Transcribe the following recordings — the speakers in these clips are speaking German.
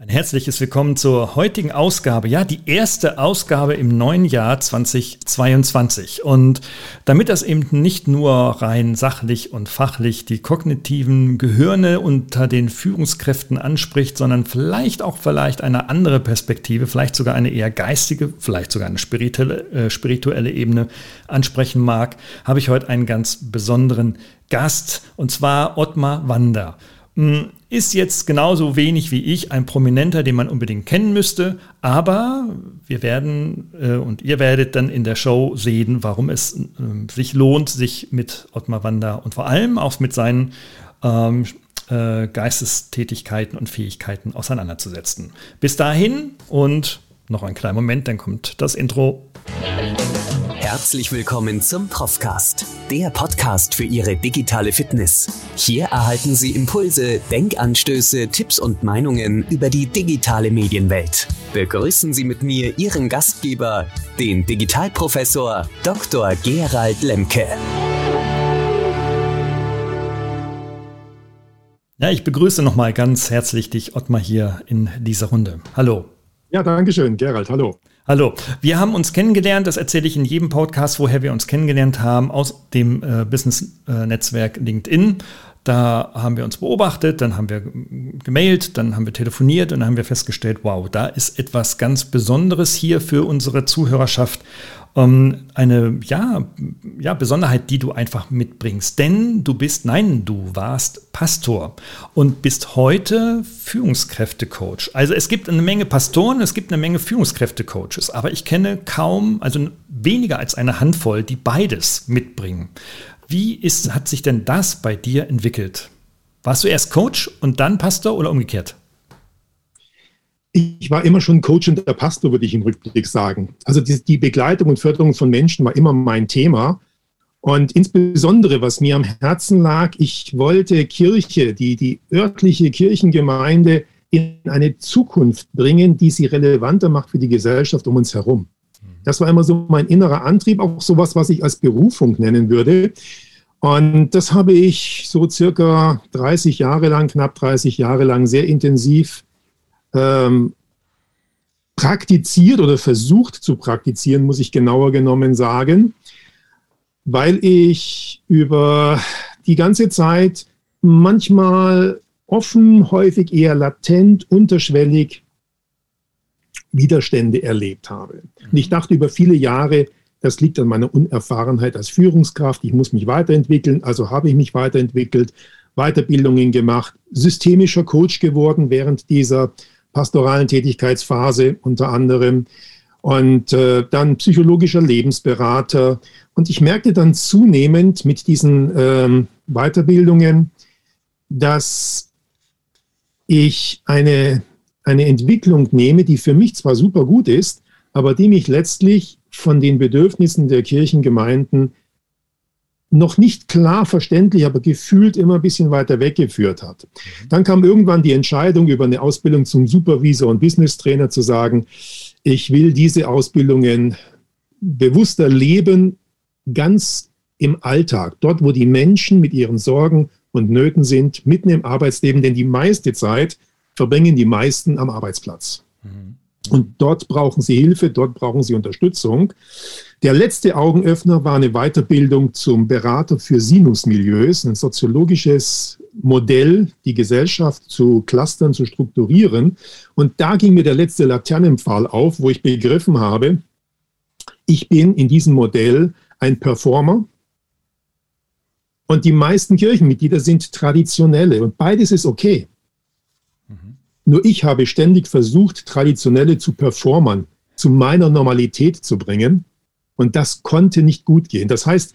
Ein herzliches Willkommen zur heutigen Ausgabe, ja, die erste Ausgabe im neuen Jahr 2022. Und damit das eben nicht nur rein sachlich und fachlich die kognitiven Gehirne unter den Führungskräften anspricht, sondern vielleicht auch vielleicht eine andere Perspektive, vielleicht sogar eine eher geistige, vielleicht sogar eine spirituelle, äh, spirituelle Ebene ansprechen mag, habe ich heute einen ganz besonderen Gast, und zwar Ottmar Wander. Hm, ist jetzt genauso wenig wie ich ein Prominenter, den man unbedingt kennen müsste, aber wir werden äh, und ihr werdet dann in der Show sehen, warum es äh, sich lohnt, sich mit Ottmar Wander und vor allem auch mit seinen ähm, äh, Geistestätigkeiten und Fähigkeiten auseinanderzusetzen. Bis dahin und noch einen kleinen Moment, dann kommt das Intro. Herzlich willkommen zum Profcast, der Podcast für Ihre digitale Fitness. Hier erhalten Sie Impulse, Denkanstöße, Tipps und Meinungen über die digitale Medienwelt. Begrüßen Sie mit mir Ihren Gastgeber, den Digitalprofessor Dr. Gerald Lemke. Ja, ich begrüße nochmal ganz herzlich dich, Ottmar, hier in dieser Runde. Hallo. Ja, danke schön, Gerald. Hallo. Hallo, wir haben uns kennengelernt, das erzähle ich in jedem Podcast, woher wir uns kennengelernt haben, aus dem äh, Business-Netzwerk LinkedIn. Da haben wir uns beobachtet, dann haben wir gemailt, dann haben wir telefoniert und dann haben wir festgestellt, wow, da ist etwas ganz Besonderes hier für unsere Zuhörerschaft eine ja, ja, Besonderheit, die du einfach mitbringst. Denn du bist, nein, du warst Pastor und bist heute Führungskräftecoach. Also es gibt eine Menge Pastoren, es gibt eine Menge Führungskräftecoaches, aber ich kenne kaum, also weniger als eine Handvoll, die beides mitbringen. Wie ist, hat sich denn das bei dir entwickelt? Warst du erst Coach und dann Pastor oder umgekehrt? Ich war immer schon Coach und der Pastor, würde ich im Rückblick sagen. Also die, die, Begleitung und Förderung von Menschen war immer mein Thema. Und insbesondere, was mir am Herzen lag, ich wollte Kirche, die, die örtliche Kirchengemeinde in eine Zukunft bringen, die sie relevanter macht für die Gesellschaft um uns herum. Das war immer so mein innerer Antrieb, auch sowas, was ich als Berufung nennen würde. Und das habe ich so circa 30 Jahre lang, knapp 30 Jahre lang sehr intensiv ähm, praktiziert oder versucht zu praktizieren, muss ich genauer genommen sagen, weil ich über die ganze Zeit manchmal offen, häufig eher latent, unterschwellig Widerstände erlebt habe. Und ich dachte über viele Jahre, das liegt an meiner Unerfahrenheit als Führungskraft. Ich muss mich weiterentwickeln. Also habe ich mich weiterentwickelt, Weiterbildungen gemacht, systemischer Coach geworden während dieser pastoralen Tätigkeitsphase unter anderem und äh, dann psychologischer Lebensberater. Und ich merkte dann zunehmend mit diesen ähm, Weiterbildungen, dass ich eine, eine Entwicklung nehme, die für mich zwar super gut ist, aber die mich letztlich von den Bedürfnissen der Kirchengemeinden noch nicht klar verständlich, aber gefühlt immer ein bisschen weiter weggeführt hat. Dann kam irgendwann die Entscheidung über eine Ausbildung zum Supervisor und Business Trainer zu sagen, ich will diese Ausbildungen bewusster leben, ganz im Alltag, dort, wo die Menschen mit ihren Sorgen und Nöten sind, mitten im Arbeitsleben, denn die meiste Zeit verbringen die meisten am Arbeitsplatz. Mhm. Und dort brauchen sie Hilfe, dort brauchen sie Unterstützung. Der letzte Augenöffner war eine Weiterbildung zum Berater für Sinusmilieus, ein soziologisches Modell, die Gesellschaft zu Clustern zu strukturieren. Und da ging mir der letzte Laternenpfahl auf, wo ich begriffen habe, ich bin in diesem Modell ein Performer und die meisten Kirchenmitglieder sind traditionelle und beides ist okay. Nur ich habe ständig versucht, traditionelle zu performern, zu meiner Normalität zu bringen. Und das konnte nicht gut gehen. Das heißt,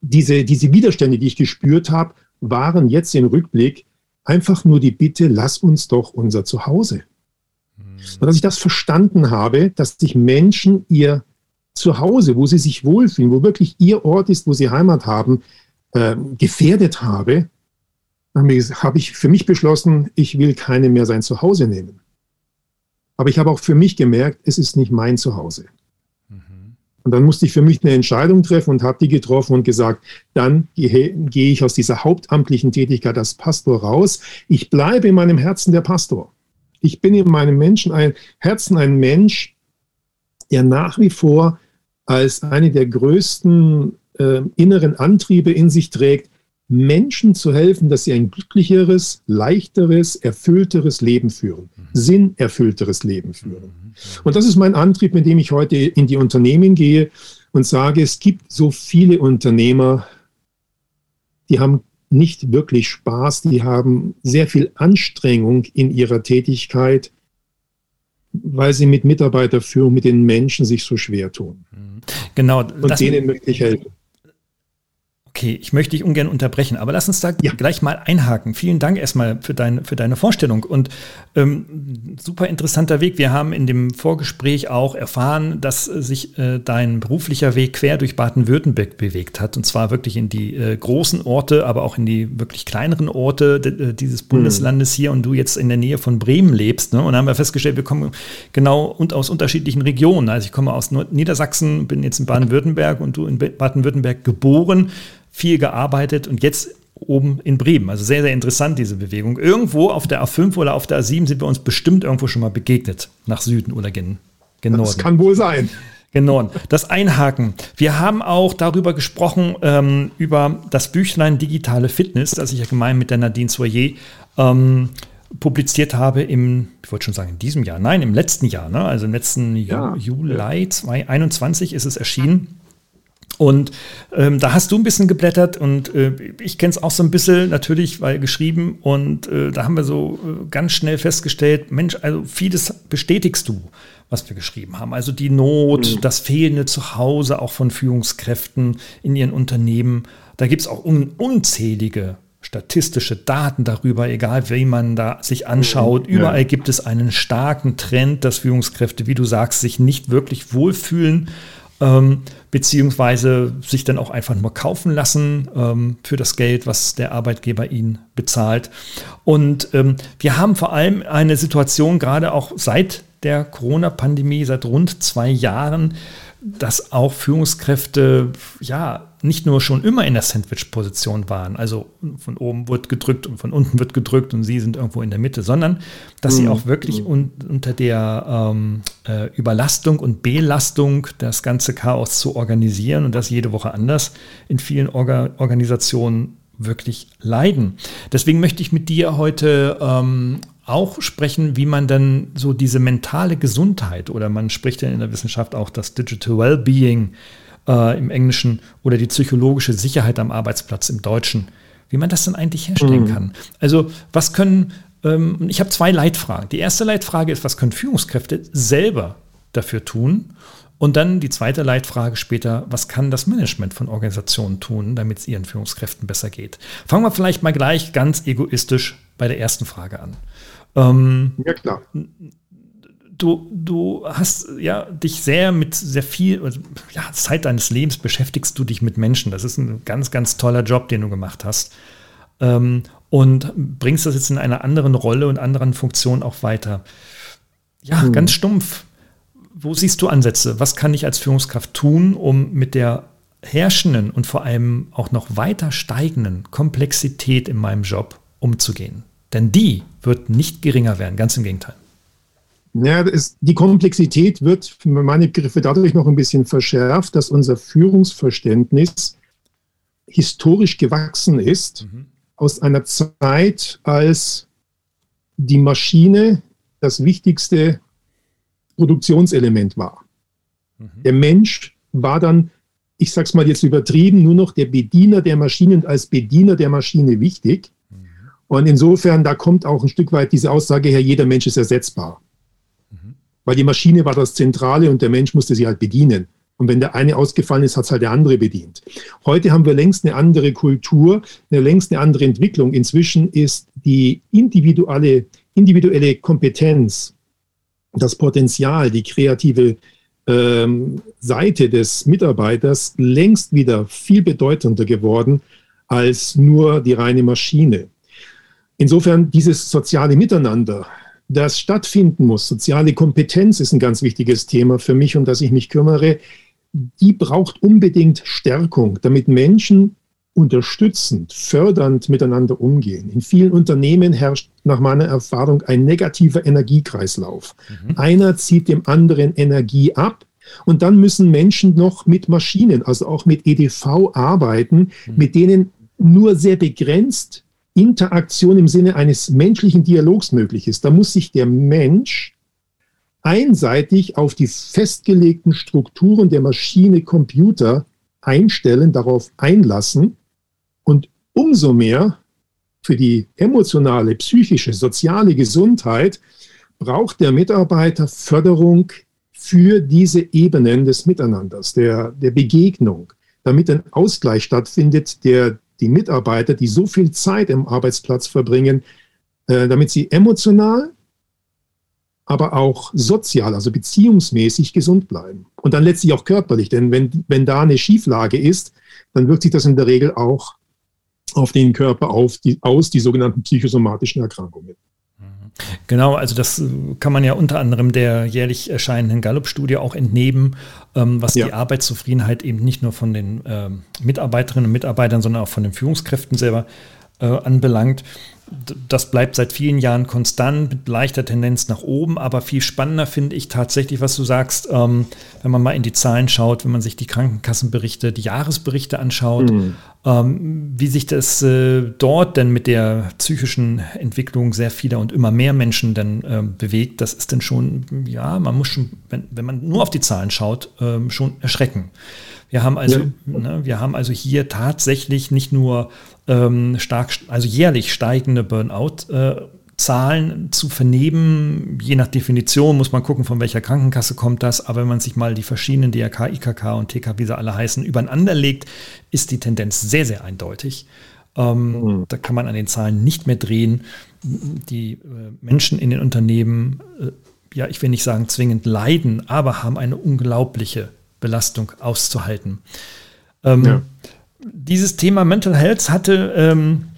diese, diese Widerstände, die ich gespürt habe, waren jetzt im Rückblick einfach nur die Bitte, lass uns doch unser Zuhause. Mhm. Und als ich das verstanden habe, dass sich Menschen ihr Zuhause, wo sie sich wohlfühlen, wo wirklich ihr Ort ist, wo sie Heimat haben, äh, gefährdet habe, habe ich für mich beschlossen, ich will keine mehr sein Zuhause nehmen. Aber ich habe auch für mich gemerkt, es ist nicht mein Zuhause. Mhm. Und dann musste ich für mich eine Entscheidung treffen und habe die getroffen und gesagt, dann gehe, gehe ich aus dieser hauptamtlichen Tätigkeit als Pastor raus. Ich bleibe in meinem Herzen der Pastor. Ich bin in meinem Menschen ein, Herzen ein Mensch, der nach wie vor als eine der größten äh, inneren Antriebe in sich trägt, Menschen zu helfen, dass sie ein glücklicheres, leichteres, erfüllteres Leben führen, mhm. sinnerfüllteres Leben führen. Mhm. Und das ist mein Antrieb, mit dem ich heute in die Unternehmen gehe und sage, es gibt so viele Unternehmer, die haben nicht wirklich Spaß, die haben sehr viel Anstrengung in ihrer Tätigkeit, weil sie mit Mitarbeiterführung, mit den Menschen sich so schwer tun. Genau. Und denen möchte ich helfen. Okay, ich möchte dich ungern unterbrechen, aber lass uns da ja. gleich mal einhaken. Vielen Dank erstmal für, dein, für deine Vorstellung und ähm, super interessanter Weg. Wir haben in dem Vorgespräch auch erfahren, dass sich äh, dein beruflicher Weg quer durch Baden-Württemberg bewegt hat und zwar wirklich in die äh, großen Orte, aber auch in die wirklich kleineren Orte äh, dieses Bundeslandes mhm. hier und du jetzt in der Nähe von Bremen lebst. Ne? Und da haben wir festgestellt, wir kommen genau und aus unterschiedlichen Regionen. Also ich komme aus Niedersachsen, bin jetzt in Baden-Württemberg und du in Baden-Württemberg geboren viel gearbeitet und jetzt oben in Bremen. Also sehr, sehr interessant, diese Bewegung. Irgendwo auf der A5 oder auf der A7 sind wir uns bestimmt irgendwo schon mal begegnet, nach Süden oder gen, gen Norden. Das kann wohl sein. Genau, das Einhaken. Wir haben auch darüber gesprochen, ähm, über das Büchlein Digitale Fitness, das ich ja gemein mit der Nadine Soyer ähm, publiziert habe im, ich wollte schon sagen, in diesem Jahr, nein, im letzten Jahr, ne? also im letzten ja. Juli 2021 ist es erschienen. Und ähm, da hast du ein bisschen geblättert und äh, ich kenne es auch so ein bisschen natürlich, weil geschrieben und äh, da haben wir so äh, ganz schnell festgestellt, Mensch, also vieles bestätigst du, was wir geschrieben haben. Also die Not, mhm. das fehlende Zuhause auch von Führungskräften in ihren Unternehmen. Da gibt es auch un unzählige statistische Daten darüber, egal wie man da sich anschaut. Mhm. Überall gibt es einen starken Trend, dass Führungskräfte, wie du sagst, sich nicht wirklich wohlfühlen ähm, beziehungsweise sich dann auch einfach nur kaufen lassen ähm, für das Geld, was der Arbeitgeber ihnen bezahlt. Und ähm, wir haben vor allem eine Situation, gerade auch seit der Corona-Pandemie, seit rund zwei Jahren, dass auch Führungskräfte ja nicht nur schon immer in der Sandwich-Position waren, also von oben wird gedrückt und von unten wird gedrückt und sie sind irgendwo in der Mitte, sondern dass mhm. sie auch wirklich mhm. un unter der ähm, äh, Überlastung und Belastung das ganze Chaos zu organisieren und das jede Woche anders in vielen Orga Organisationen wirklich leiden. Deswegen möchte ich mit dir heute ähm, auch sprechen, wie man dann so diese mentale Gesundheit oder man spricht ja in der Wissenschaft auch das Digital Wellbeing äh, im Englischen oder die psychologische Sicherheit am Arbeitsplatz im Deutschen, wie man das dann eigentlich herstellen mhm. kann. Also was können, ähm, ich habe zwei Leitfragen. Die erste Leitfrage ist, was können Führungskräfte selber dafür tun? Und dann die zweite Leitfrage später, was kann das Management von Organisationen tun, damit es ihren Führungskräften besser geht? Fangen wir vielleicht mal gleich ganz egoistisch bei der ersten Frage an. Ähm, ja, klar. Du, du hast ja dich sehr mit sehr viel, also, ja, Zeit deines Lebens beschäftigst du dich mit Menschen. Das ist ein ganz, ganz toller Job, den du gemacht hast. Ähm, und bringst das jetzt in einer anderen Rolle und anderen Funktion auch weiter. Ja, mhm. ganz stumpf. Wo siehst du Ansätze? Was kann ich als Führungskraft tun, um mit der herrschenden und vor allem auch noch weiter steigenden Komplexität in meinem Job umzugehen? Denn die wird nicht geringer werden, ganz im Gegenteil. Ja, ist, die Komplexität wird für meine Begriffe dadurch noch ein bisschen verschärft, dass unser Führungsverständnis historisch gewachsen ist mhm. aus einer Zeit, als die Maschine das wichtigste Produktionselement war. Mhm. Der Mensch war dann, ich sage es mal jetzt übertrieben, nur noch der Bediener der Maschine und als Bediener der Maschine wichtig. Und insofern, da kommt auch ein Stück weit diese Aussage her, jeder Mensch ist ersetzbar. Weil die Maschine war das Zentrale und der Mensch musste sie halt bedienen. Und wenn der eine ausgefallen ist, hat es halt der andere bedient. Heute haben wir längst eine andere Kultur, eine längst eine andere Entwicklung. Inzwischen ist die individuelle, individuelle Kompetenz, das Potenzial, die kreative ähm, Seite des Mitarbeiters längst wieder viel bedeutender geworden als nur die reine Maschine. Insofern dieses soziale Miteinander, das stattfinden muss, soziale Kompetenz ist ein ganz wichtiges Thema für mich, um das ich mich kümmere, die braucht unbedingt Stärkung, damit Menschen unterstützend, fördernd miteinander umgehen. In vielen Unternehmen herrscht nach meiner Erfahrung ein negativer Energiekreislauf. Mhm. Einer zieht dem anderen Energie ab und dann müssen Menschen noch mit Maschinen, also auch mit EDV arbeiten, mhm. mit denen nur sehr begrenzt Interaktion im Sinne eines menschlichen Dialogs möglich ist. Da muss sich der Mensch einseitig auf die festgelegten Strukturen der Maschine Computer einstellen, darauf einlassen und umso mehr für die emotionale, psychische, soziale Gesundheit braucht der Mitarbeiter Förderung für diese Ebenen des Miteinanders, der, der Begegnung, damit ein Ausgleich stattfindet, der die Mitarbeiter, die so viel Zeit im Arbeitsplatz verbringen, äh, damit sie emotional, aber auch sozial, also beziehungsmäßig gesund bleiben. Und dann letztlich auch körperlich, denn wenn, wenn da eine Schieflage ist, dann wirkt sich das in der Regel auch auf den Körper auf, die, aus, die sogenannten psychosomatischen Erkrankungen. Genau, also das äh, kann man ja unter anderem der jährlich erscheinenden Gallup-Studie auch entnehmen, ähm, was ja. die Arbeitszufriedenheit eben nicht nur von den ähm, Mitarbeiterinnen und Mitarbeitern, sondern auch von den Führungskräften selber äh, anbelangt das bleibt seit vielen Jahren konstant mit leichter Tendenz nach oben, aber viel spannender finde ich tatsächlich, was du sagst, ähm, wenn man mal in die Zahlen schaut, wenn man sich die Krankenkassenberichte, die Jahresberichte anschaut, mhm. ähm, wie sich das äh, dort denn mit der psychischen Entwicklung sehr vieler und immer mehr Menschen dann äh, bewegt, das ist dann schon, ja, man muss schon, wenn, wenn man nur auf die Zahlen schaut, äh, schon erschrecken. Wir haben also, ja. ne, wir haben also hier tatsächlich nicht nur ähm, stark, also jährlich steigende Burnout. Äh, Zahlen zu vernehmen, je nach Definition muss man gucken, von welcher Krankenkasse kommt das, aber wenn man sich mal die verschiedenen DRK, IKK und TK, wie sie alle heißen, übereinander legt, ist die Tendenz sehr, sehr eindeutig. Ähm, mhm. Da kann man an den Zahlen nicht mehr drehen. Die äh, Menschen in den Unternehmen, äh, ja, ich will nicht sagen zwingend leiden, aber haben eine unglaubliche Belastung auszuhalten. Ähm, ja dieses Thema Mental Health hatte, ähm,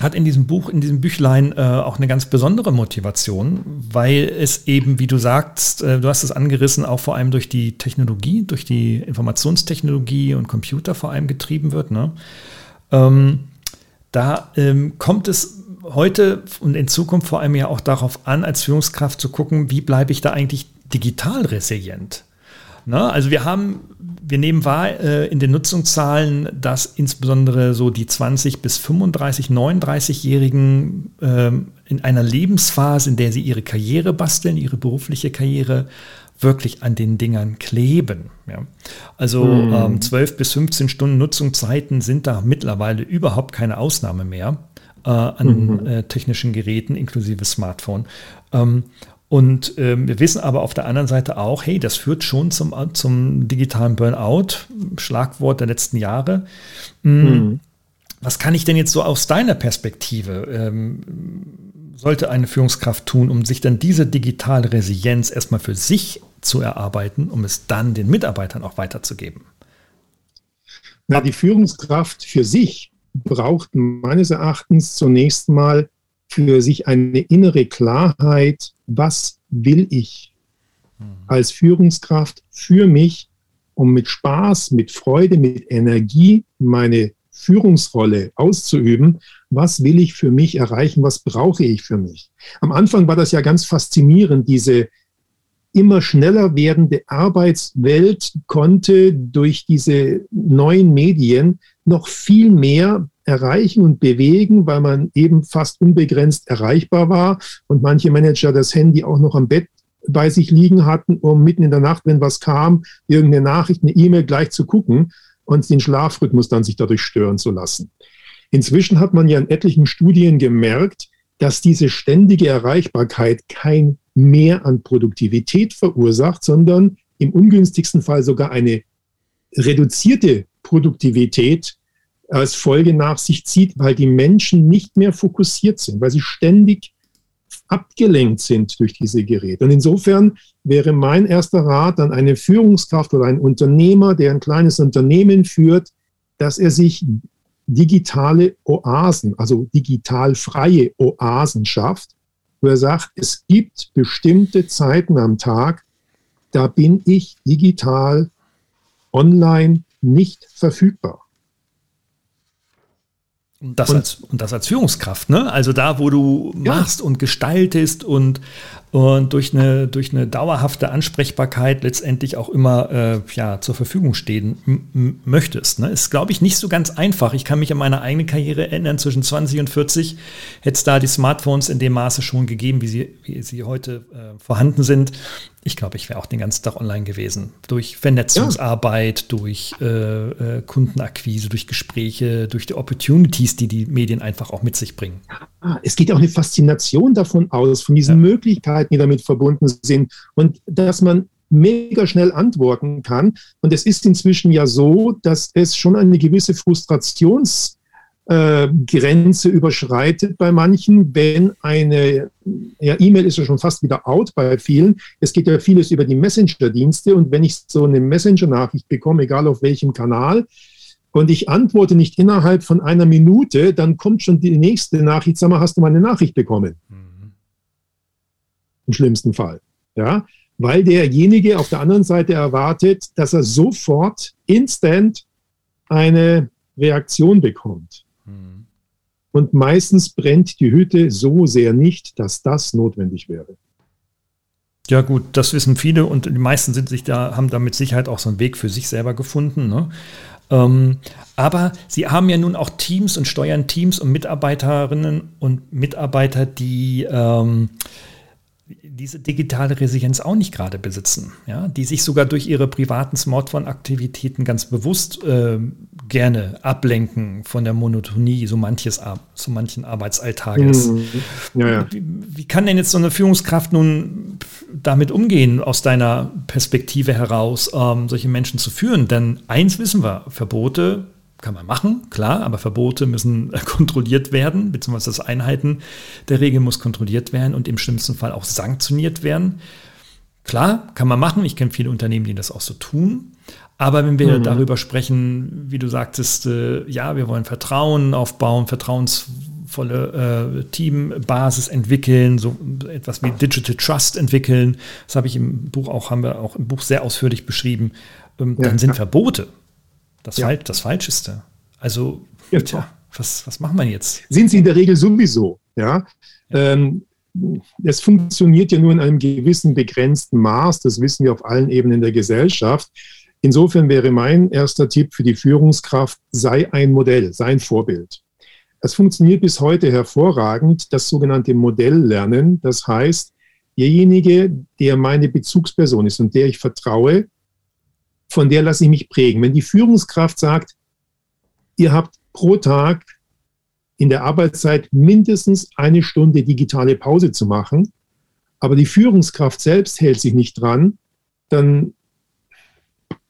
hat in diesem Buch, in diesem Büchlein äh, auch eine ganz besondere Motivation, weil es eben, wie du sagst, äh, du hast es angerissen, auch vor allem durch die Technologie, durch die Informationstechnologie und Computer vor allem getrieben wird. Ne? Ähm, da ähm, kommt es heute und in Zukunft vor allem ja auch darauf an, als Führungskraft zu gucken, wie bleibe ich da eigentlich digital resilient? Ne? Also wir haben, wir nehmen wahr äh, in den Nutzungszahlen, dass insbesondere so die 20 bis 35, 39-Jährigen äh, in einer Lebensphase, in der sie ihre Karriere basteln, ihre berufliche Karriere, wirklich an den Dingern kleben. Ja. Also mhm. ähm, 12 bis 15 Stunden Nutzungszeiten sind da mittlerweile überhaupt keine Ausnahme mehr äh, an mhm. äh, technischen Geräten inklusive Smartphone. Ähm, und ähm, wir wissen aber auf der anderen Seite auch, hey, das führt schon zum, zum digitalen Burnout, Schlagwort der letzten Jahre. Mhm. Was kann ich denn jetzt so aus deiner Perspektive, ähm, sollte eine Führungskraft tun, um sich dann diese digitale Resilienz erstmal für sich zu erarbeiten, um es dann den Mitarbeitern auch weiterzugeben? Na, die Führungskraft für sich braucht meines Erachtens zunächst mal für sich eine innere Klarheit, was will ich als Führungskraft für mich, um mit Spaß, mit Freude, mit Energie meine Führungsrolle auszuüben, was will ich für mich erreichen, was brauche ich für mich. Am Anfang war das ja ganz faszinierend, diese immer schneller werdende Arbeitswelt konnte durch diese neuen Medien noch viel mehr erreichen und bewegen, weil man eben fast unbegrenzt erreichbar war und manche Manager das Handy auch noch am Bett bei sich liegen hatten, um mitten in der Nacht, wenn was kam, irgendeine Nachricht, eine E-Mail gleich zu gucken und den Schlafrhythmus dann sich dadurch stören zu lassen. Inzwischen hat man ja in etlichen Studien gemerkt, dass diese ständige Erreichbarkeit kein Mehr an Produktivität verursacht, sondern im ungünstigsten Fall sogar eine reduzierte Produktivität als Folge nach sich zieht, weil die Menschen nicht mehr fokussiert sind, weil sie ständig abgelenkt sind durch diese Geräte. Und insofern wäre mein erster Rat an eine Führungskraft oder ein Unternehmer, der ein kleines Unternehmen führt, dass er sich digitale Oasen, also digital freie Oasen schafft, wo er sagt, es gibt bestimmte Zeiten am Tag, da bin ich digital online nicht verfügbar. Und das, und, als, und das als Führungskraft, ne? Also da, wo du ja. machst und gestaltest und, und durch, eine, durch eine dauerhafte Ansprechbarkeit letztendlich auch immer äh, ja, zur Verfügung stehen möchtest. Ne? Ist, glaube ich, nicht so ganz einfach. Ich kann mich an meine eigene Karriere erinnern, zwischen 20 und 40 hätte es da die Smartphones in dem Maße schon gegeben, wie sie, wie sie heute äh, vorhanden sind ich glaube, ich wäre auch den ganzen Tag online gewesen. Durch Vernetzungsarbeit, ja. durch äh, äh, Kundenakquise, durch Gespräche, durch die Opportunities, die die Medien einfach auch mit sich bringen. Ah, es geht auch eine Faszination davon aus, von diesen ja. Möglichkeiten, die damit verbunden sind. Und dass man mega schnell antworten kann. Und es ist inzwischen ja so, dass es schon eine gewisse Frustrations- äh, Grenze überschreitet bei manchen, wenn eine, ja, E-Mail ist ja schon fast wieder out bei vielen. Es geht ja vieles über die Messenger-Dienste und wenn ich so eine Messenger-Nachricht bekomme, egal auf welchem Kanal, und ich antworte nicht innerhalb von einer Minute, dann kommt schon die nächste Nachricht, sag mal, hast du meine Nachricht bekommen? Mhm. Im schlimmsten Fall. Ja, weil derjenige auf der anderen Seite erwartet, dass er sofort instant eine Reaktion bekommt. Und meistens brennt die Hütte so sehr nicht, dass das notwendig wäre. Ja, gut, das wissen viele und die meisten sind sich da, haben da mit Sicherheit auch so einen Weg für sich selber gefunden. Ne? Ähm, aber sie haben ja nun auch Teams und steuern Teams und Mitarbeiterinnen und Mitarbeiter, die ähm, diese digitale Resilienz auch nicht gerade besitzen, ja, die sich sogar durch ihre privaten Smartphone-Aktivitäten ganz bewusst äh, gerne ablenken von der Monotonie so manches so manchen Arbeitsalltages. Mhm. Ja, ja. Wie, wie, kann denn jetzt so eine Führungskraft nun damit umgehen, aus deiner Perspektive heraus, ähm, solche Menschen zu führen? Denn eins wissen wir, Verbote kann man machen, klar, aber Verbote müssen kontrolliert werden, beziehungsweise das Einhalten der Regeln muss kontrolliert werden und im schlimmsten Fall auch sanktioniert werden. Klar, kann man machen. Ich kenne viele Unternehmen, die das auch so tun. Aber wenn wir mhm. darüber sprechen, wie du sagtest, äh, ja, wir wollen Vertrauen aufbauen, vertrauensvolle äh, Teambasis entwickeln, so etwas wie Digital Trust entwickeln. Das habe ich im Buch auch, haben wir auch im Buch sehr ausführlich beschrieben. Ähm, ja, dann sind Verbote das, ja. Fal das Falscheste. Also, ja. tja, was, was machen wir jetzt? Sind sie in der Regel sowieso, ja. ja. Ähm, es funktioniert ja nur in einem gewissen begrenzten Maß, das wissen wir auf allen Ebenen der Gesellschaft. Insofern wäre mein erster Tipp für die Führungskraft, sei ein Modell, sei ein Vorbild. Es funktioniert bis heute hervorragend, das sogenannte Modelllernen. Das heißt, derjenige, der meine Bezugsperson ist und der ich vertraue, von der lasse ich mich prägen. Wenn die Führungskraft sagt, ihr habt pro Tag in der Arbeitszeit mindestens eine Stunde digitale Pause zu machen, aber die Führungskraft selbst hält sich nicht dran, dann,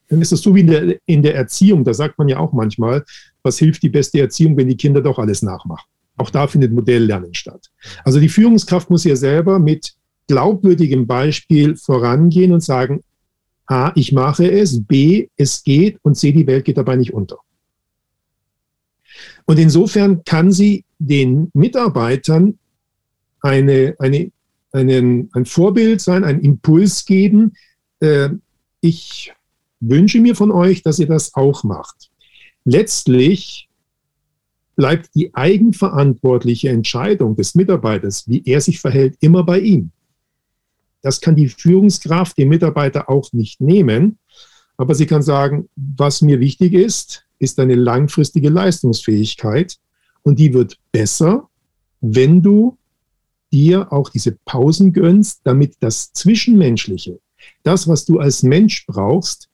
dann ist das so wie in der, in der Erziehung. Da sagt man ja auch manchmal, was hilft die beste Erziehung, wenn die Kinder doch alles nachmachen. Auch da findet Modelllernen statt. Also die Führungskraft muss ja selber mit glaubwürdigem Beispiel vorangehen und sagen, A, ich mache es, B, es geht und C, die Welt geht dabei nicht unter. Und insofern kann sie den Mitarbeitern eine, eine, einen, ein Vorbild sein, einen Impuls geben. Äh, ich wünsche mir von euch, dass ihr das auch macht. Letztlich bleibt die eigenverantwortliche Entscheidung des Mitarbeiters, wie er sich verhält, immer bei ihm. Das kann die Führungskraft dem Mitarbeiter auch nicht nehmen. Aber sie kann sagen, was mir wichtig ist, ist eine langfristige Leistungsfähigkeit. Und die wird besser, wenn du dir auch diese Pausen gönnst, damit das Zwischenmenschliche, das, was du als Mensch brauchst,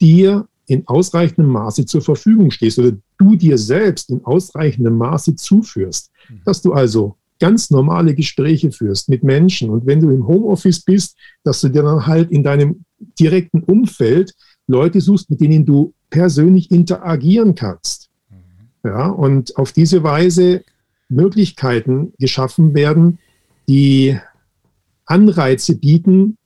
dir in ausreichendem Maße zur Verfügung stehst oder du dir selbst in ausreichendem Maße zuführst. Mhm. Dass du also ganz normale Gespräche führst mit Menschen und wenn du im Homeoffice bist, dass du dir dann halt in deinem direkten Umfeld Leute suchst, mit denen du persönlich interagieren kannst. Mhm. Ja, und auf diese Weise Möglichkeiten geschaffen werden, die Anreize bieten,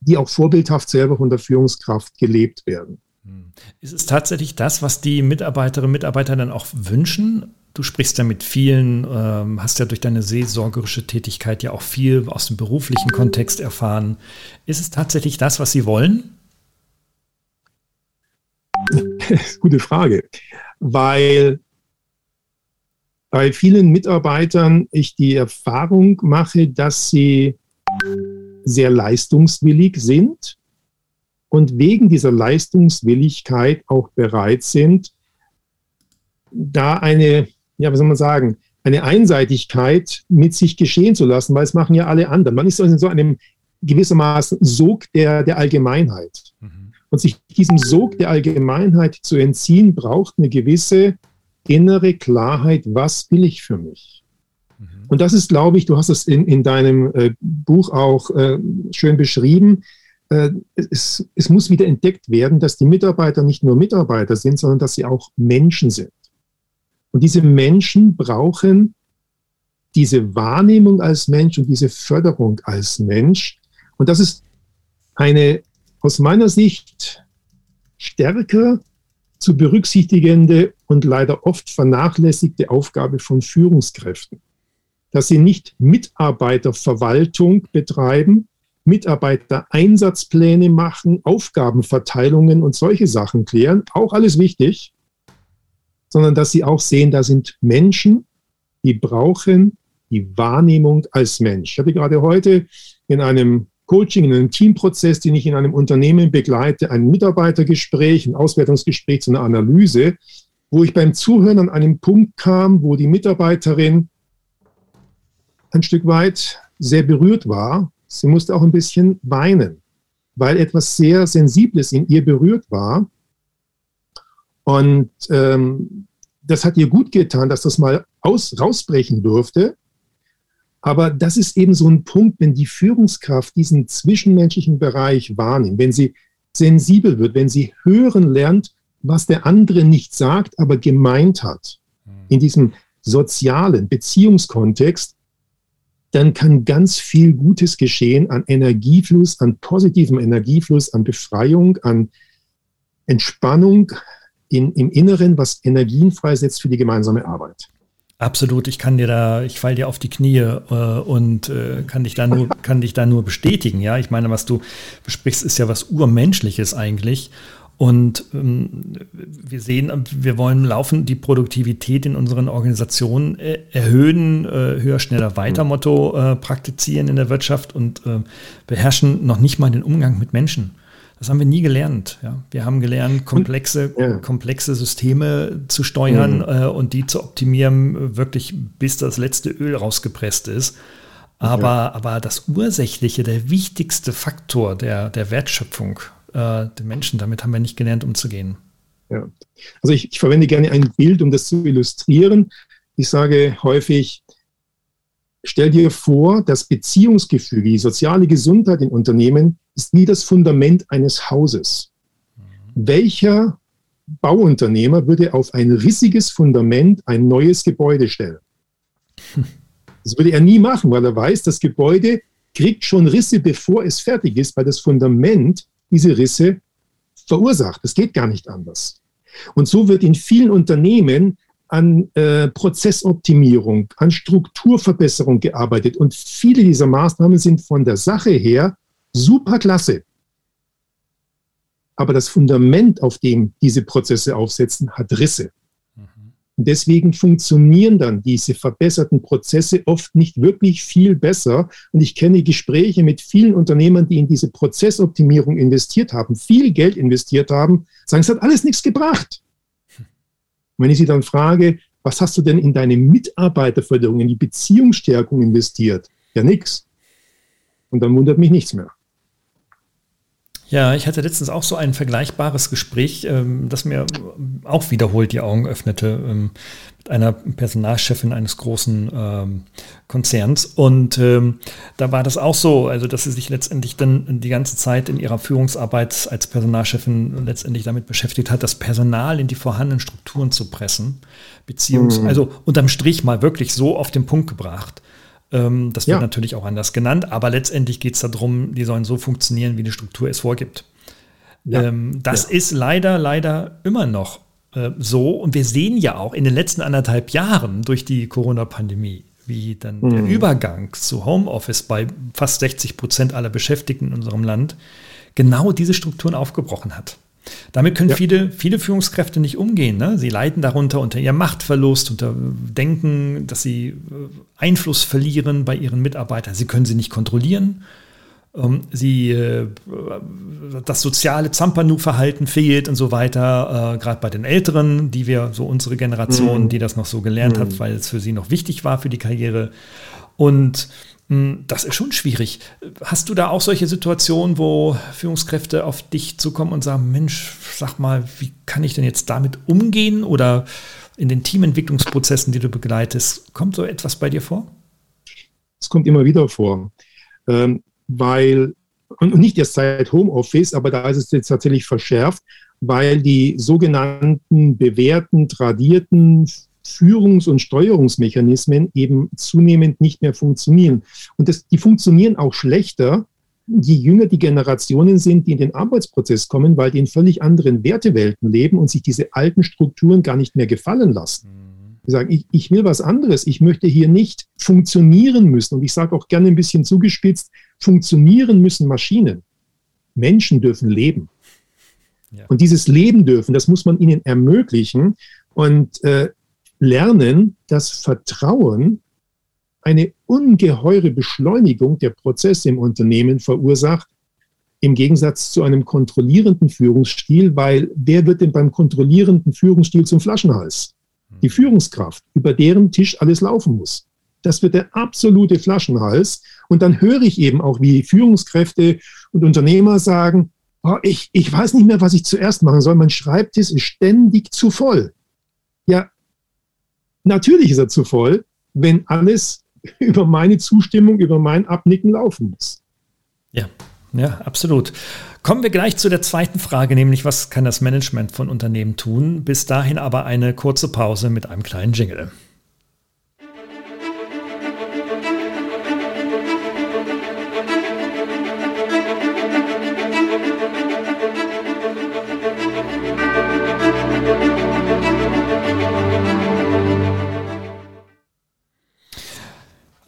die auch vorbildhaft selber von der Führungskraft gelebt werden. Mhm. Ist es tatsächlich das, was die Mitarbeiterinnen und Mitarbeiter dann auch wünschen? Du sprichst ja mit vielen, ähm, hast ja durch deine seelsorgerische Tätigkeit ja auch viel aus dem beruflichen Kontext erfahren. Ist es tatsächlich das, was sie wollen? Gute Frage, weil bei vielen Mitarbeitern ich die Erfahrung mache, dass sie sehr leistungswillig sind und wegen dieser Leistungswilligkeit auch bereit sind, da eine, ja, was soll man sagen, eine Einseitigkeit mit sich geschehen zu lassen, weil es machen ja alle anderen. Man ist in so einem gewissermaßen Sog der, der Allgemeinheit. Mhm. Und sich diesem Sog der Allgemeinheit zu entziehen, braucht eine gewisse innere Klarheit, was will ich für mich? Mhm. Und das ist, glaube ich, du hast es in, in deinem äh, Buch auch äh, schön beschrieben, äh, es, es muss wieder entdeckt werden, dass die Mitarbeiter nicht nur Mitarbeiter sind, sondern dass sie auch Menschen sind. Und diese Menschen brauchen diese Wahrnehmung als Mensch und diese Förderung als Mensch. Und das ist eine aus meiner Sicht stärker zu berücksichtigende und leider oft vernachlässigte Aufgabe von Führungskräften. Dass sie nicht Mitarbeiterverwaltung betreiben, Mitarbeitereinsatzpläne machen, Aufgabenverteilungen und solche Sachen klären, auch alles wichtig, sondern dass sie auch sehen, da sind Menschen, die brauchen die Wahrnehmung als Mensch. Ich hatte gerade heute in einem Coaching, in einem Teamprozess, den ich in einem Unternehmen begleite, ein Mitarbeitergespräch, ein Auswertungsgespräch zu einer Analyse, wo ich beim Zuhören an einen Punkt kam, wo die Mitarbeiterin ein Stück weit sehr berührt war Sie musste auch ein bisschen weinen, weil etwas sehr Sensibles in ihr berührt war. Und ähm, das hat ihr gut getan, dass das mal aus, rausbrechen durfte. Aber das ist eben so ein Punkt, wenn die Führungskraft diesen zwischenmenschlichen Bereich wahrnimmt, wenn sie sensibel wird, wenn sie hören lernt, was der andere nicht sagt, aber gemeint hat, hm. in diesem sozialen Beziehungskontext, dann kann ganz viel Gutes geschehen an Energiefluss, an positivem Energiefluss, an Befreiung, an Entspannung in, im Inneren, was Energien freisetzt für die gemeinsame Arbeit. Absolut, ich kann dir da, ich fall dir auf die Knie äh, und äh, kann dich da nur, kann dich da nur bestätigen. Ja, ich meine, was du besprichst, ist ja was urmenschliches eigentlich. Und ähm, wir sehen, wir wollen laufen die Produktivität in unseren Organisationen äh, erhöhen, äh, höher, schneller, weiter Motto äh, praktizieren in der Wirtschaft und äh, beherrschen noch nicht mal den Umgang mit Menschen. Das haben wir nie gelernt. Ja. Wir haben gelernt, komplexe, ja. komplexe Systeme zu steuern mhm. äh, und die zu optimieren, wirklich bis das letzte Öl rausgepresst ist. Aber, ja. aber das Ursächliche, der wichtigste Faktor der, der Wertschöpfung äh, den Menschen. Damit haben wir nicht gelernt, umzugehen. Ja. Also ich, ich verwende gerne ein Bild, um das zu illustrieren. Ich sage häufig, stell dir vor, das Beziehungsgefüge, die soziale Gesundheit in Unternehmen ist wie das Fundament eines Hauses. Mhm. Welcher Bauunternehmer würde auf ein rissiges Fundament ein neues Gebäude stellen? Das würde er nie machen, weil er weiß, das Gebäude kriegt schon Risse, bevor es fertig ist, weil das Fundament diese Risse verursacht. Es geht gar nicht anders. Und so wird in vielen Unternehmen an äh, Prozessoptimierung, an Strukturverbesserung gearbeitet. Und viele dieser Maßnahmen sind von der Sache her super klasse. Aber das Fundament, auf dem diese Prozesse aufsetzen, hat Risse. Und deswegen funktionieren dann diese verbesserten Prozesse oft nicht wirklich viel besser. Und ich kenne Gespräche mit vielen Unternehmern, die in diese Prozessoptimierung investiert haben, viel Geld investiert haben, sagen, es hat alles nichts gebracht. wenn ich sie dann frage, was hast du denn in deine Mitarbeiterförderung, in die Beziehungsstärkung investiert? Ja, nichts. Und dann wundert mich nichts mehr. Ja, ich hatte letztens auch so ein vergleichbares Gespräch, ähm, das mir auch wiederholt die Augen öffnete, ähm, mit einer Personalchefin eines großen ähm, Konzerns. Und da war das auch so, also dass sie sich letztendlich dann die ganze Zeit in ihrer Führungsarbeit als Personalchefin letztendlich damit beschäftigt hat, das Personal in die vorhandenen Strukturen zu pressen. Beziehungsweise, mhm. also unterm Strich mal wirklich so auf den Punkt gebracht ähm, das wird ja. natürlich auch anders genannt, aber letztendlich geht es darum, die sollen so funktionieren, wie die Struktur es vorgibt. Ja. Ähm, das ja. ist leider, leider immer noch äh, so. Und wir sehen ja auch in den letzten anderthalb Jahren durch die Corona-Pandemie, wie dann mhm. der Übergang zu Homeoffice bei fast 60 Prozent aller Beschäftigten in unserem Land genau diese Strukturen aufgebrochen hat. Damit können ja. viele, viele Führungskräfte nicht umgehen. Ne? Sie leiden darunter unter ihrem Machtverlust, unter Denken, dass sie äh, Einfluss verlieren bei ihren Mitarbeitern. Sie können sie nicht kontrollieren. Ähm, sie, äh, das soziale Zampanu-Verhalten fehlt und so weiter, äh, gerade bei den Älteren, die wir, so unsere Generation, mhm. die das noch so gelernt mhm. hat, weil es für sie noch wichtig war für die Karriere. Und das ist schon schwierig. Hast du da auch solche Situationen, wo Führungskräfte auf dich zukommen und sagen, Mensch, sag mal, wie kann ich denn jetzt damit umgehen? Oder in den Teamentwicklungsprozessen, die du begleitest, kommt so etwas bei dir vor? Es kommt immer wieder vor, ähm, weil, und nicht erst seit Homeoffice, aber da ist es jetzt tatsächlich verschärft, weil die sogenannten bewährten, tradierten Führungs- und Steuerungsmechanismen eben zunehmend nicht mehr funktionieren. Und das, die funktionieren auch schlechter, je jünger die Generationen sind, die in den Arbeitsprozess kommen, weil die in völlig anderen Wertewelten leben und sich diese alten Strukturen gar nicht mehr gefallen lassen. Mhm. Die sagen, ich, ich will was anderes. Ich möchte hier nicht funktionieren müssen. Und ich sage auch gerne ein bisschen zugespitzt, funktionieren müssen Maschinen. Menschen dürfen leben. Ja. Und dieses Leben dürfen, das muss man ihnen ermöglichen. Und äh, lernen, dass Vertrauen eine ungeheure Beschleunigung der Prozesse im Unternehmen verursacht, im Gegensatz zu einem kontrollierenden Führungsstil, weil wer wird denn beim kontrollierenden Führungsstil zum Flaschenhals? Die Führungskraft, über deren Tisch alles laufen muss. Das wird der absolute Flaschenhals. Und dann höre ich eben auch, wie Führungskräfte und Unternehmer sagen, oh, ich, ich weiß nicht mehr, was ich zuerst machen soll. Mein Schreibtisch ist ständig zu voll. Ja, Natürlich ist er zu voll, wenn alles über meine Zustimmung, über mein Abnicken laufen muss. Ja, ja, absolut. Kommen wir gleich zu der zweiten Frage, nämlich was kann das Management von Unternehmen tun? Bis dahin aber eine kurze Pause mit einem kleinen Jingle.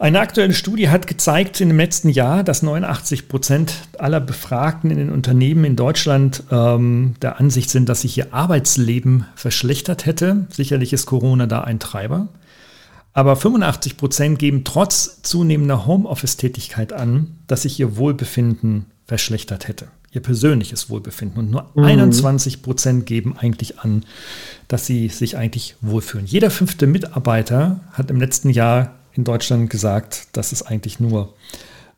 Eine aktuelle Studie hat gezeigt in dem letzten Jahr, dass 89 Prozent aller Befragten in den Unternehmen in Deutschland ähm, der Ansicht sind, dass sich ihr Arbeitsleben verschlechtert hätte. Sicherlich ist Corona da ein Treiber. Aber 85 Prozent geben trotz zunehmender Homeoffice-Tätigkeit an, dass sich ihr Wohlbefinden verschlechtert hätte. Ihr persönliches Wohlbefinden. Und nur mhm. 21 Prozent geben eigentlich an, dass sie sich eigentlich wohlfühlen. Jeder fünfte Mitarbeiter hat im letzten Jahr in Deutschland gesagt, dass es eigentlich nur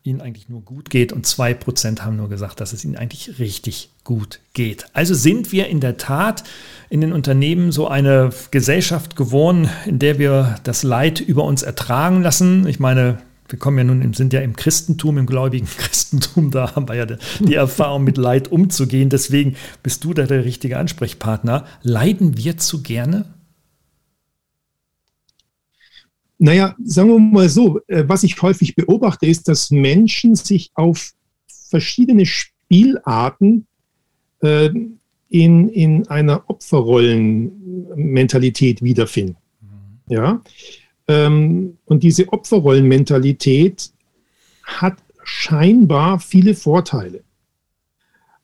ihnen eigentlich nur gut geht und zwei Prozent haben nur gesagt, dass es ihnen eigentlich richtig gut geht. Also sind wir in der Tat in den Unternehmen so eine Gesellschaft geworden, in der wir das Leid über uns ertragen lassen. Ich meine, wir kommen ja nun, sind ja im Christentum, im gläubigen Christentum, da haben wir ja die Erfahrung mit Leid umzugehen. Deswegen bist du da der richtige Ansprechpartner. Leiden wir zu gerne? Naja, sagen wir mal so, äh, was ich häufig beobachte, ist, dass Menschen sich auf verschiedene Spielarten äh, in, in einer Opferrollenmentalität wiederfinden. Mhm. Ja? Ähm, und diese Opferrollenmentalität hat scheinbar viele Vorteile.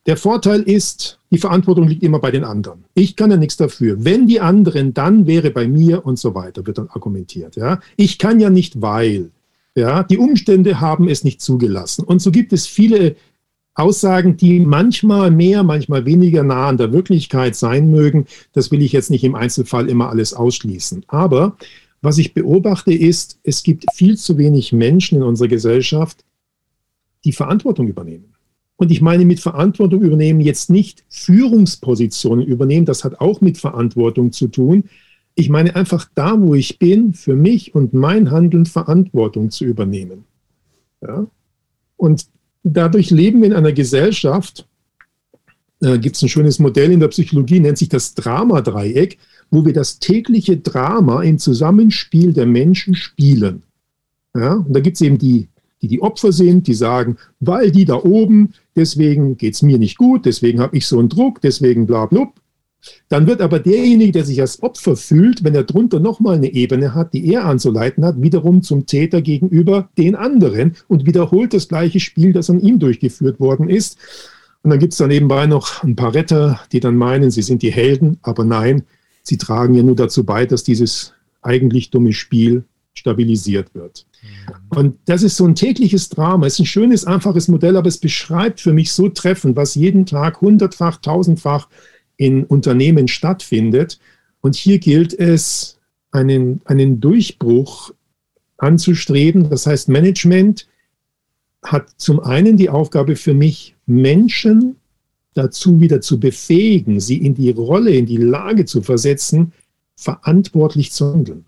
Der Vorteil ist, die Verantwortung liegt immer bei den anderen. Ich kann ja nichts dafür. Wenn die anderen, dann wäre bei mir und so weiter, wird dann argumentiert. Ja? Ich kann ja nicht, weil. Ja? Die Umstände haben es nicht zugelassen. Und so gibt es viele Aussagen, die manchmal mehr, manchmal weniger nah an der Wirklichkeit sein mögen. Das will ich jetzt nicht im Einzelfall immer alles ausschließen. Aber was ich beobachte ist, es gibt viel zu wenig Menschen in unserer Gesellschaft, die Verantwortung übernehmen. Und ich meine mit Verantwortung übernehmen jetzt nicht Führungspositionen übernehmen, das hat auch mit Verantwortung zu tun. Ich meine einfach da, wo ich bin, für mich und mein Handeln Verantwortung zu übernehmen. Ja? Und dadurch leben wir in einer Gesellschaft, äh, gibt es ein schönes Modell in der Psychologie, nennt sich das Dramadreieck, wo wir das tägliche Drama im Zusammenspiel der Menschen spielen. Ja? Und da gibt es eben die die die Opfer sind, die sagen, weil die da oben, deswegen geht es mir nicht gut, deswegen habe ich so einen Druck, deswegen bla bla. Dann wird aber derjenige, der sich als Opfer fühlt, wenn er drunter nochmal eine Ebene hat, die er anzuleiten hat, wiederum zum Täter gegenüber den anderen und wiederholt das gleiche Spiel, das an ihm durchgeführt worden ist. Und dann gibt es da nebenbei noch ein paar Retter, die dann meinen, sie sind die Helden, aber nein, sie tragen ja nur dazu bei, dass dieses eigentlich dumme Spiel stabilisiert wird. Mhm. Und das ist so ein tägliches Drama. Es ist ein schönes, einfaches Modell, aber es beschreibt für mich so treffend, was jeden Tag hundertfach, tausendfach in Unternehmen stattfindet. Und hier gilt es, einen, einen Durchbruch anzustreben. Das heißt, Management hat zum einen die Aufgabe für mich, Menschen dazu wieder zu befähigen, sie in die Rolle, in die Lage zu versetzen, verantwortlich zu handeln.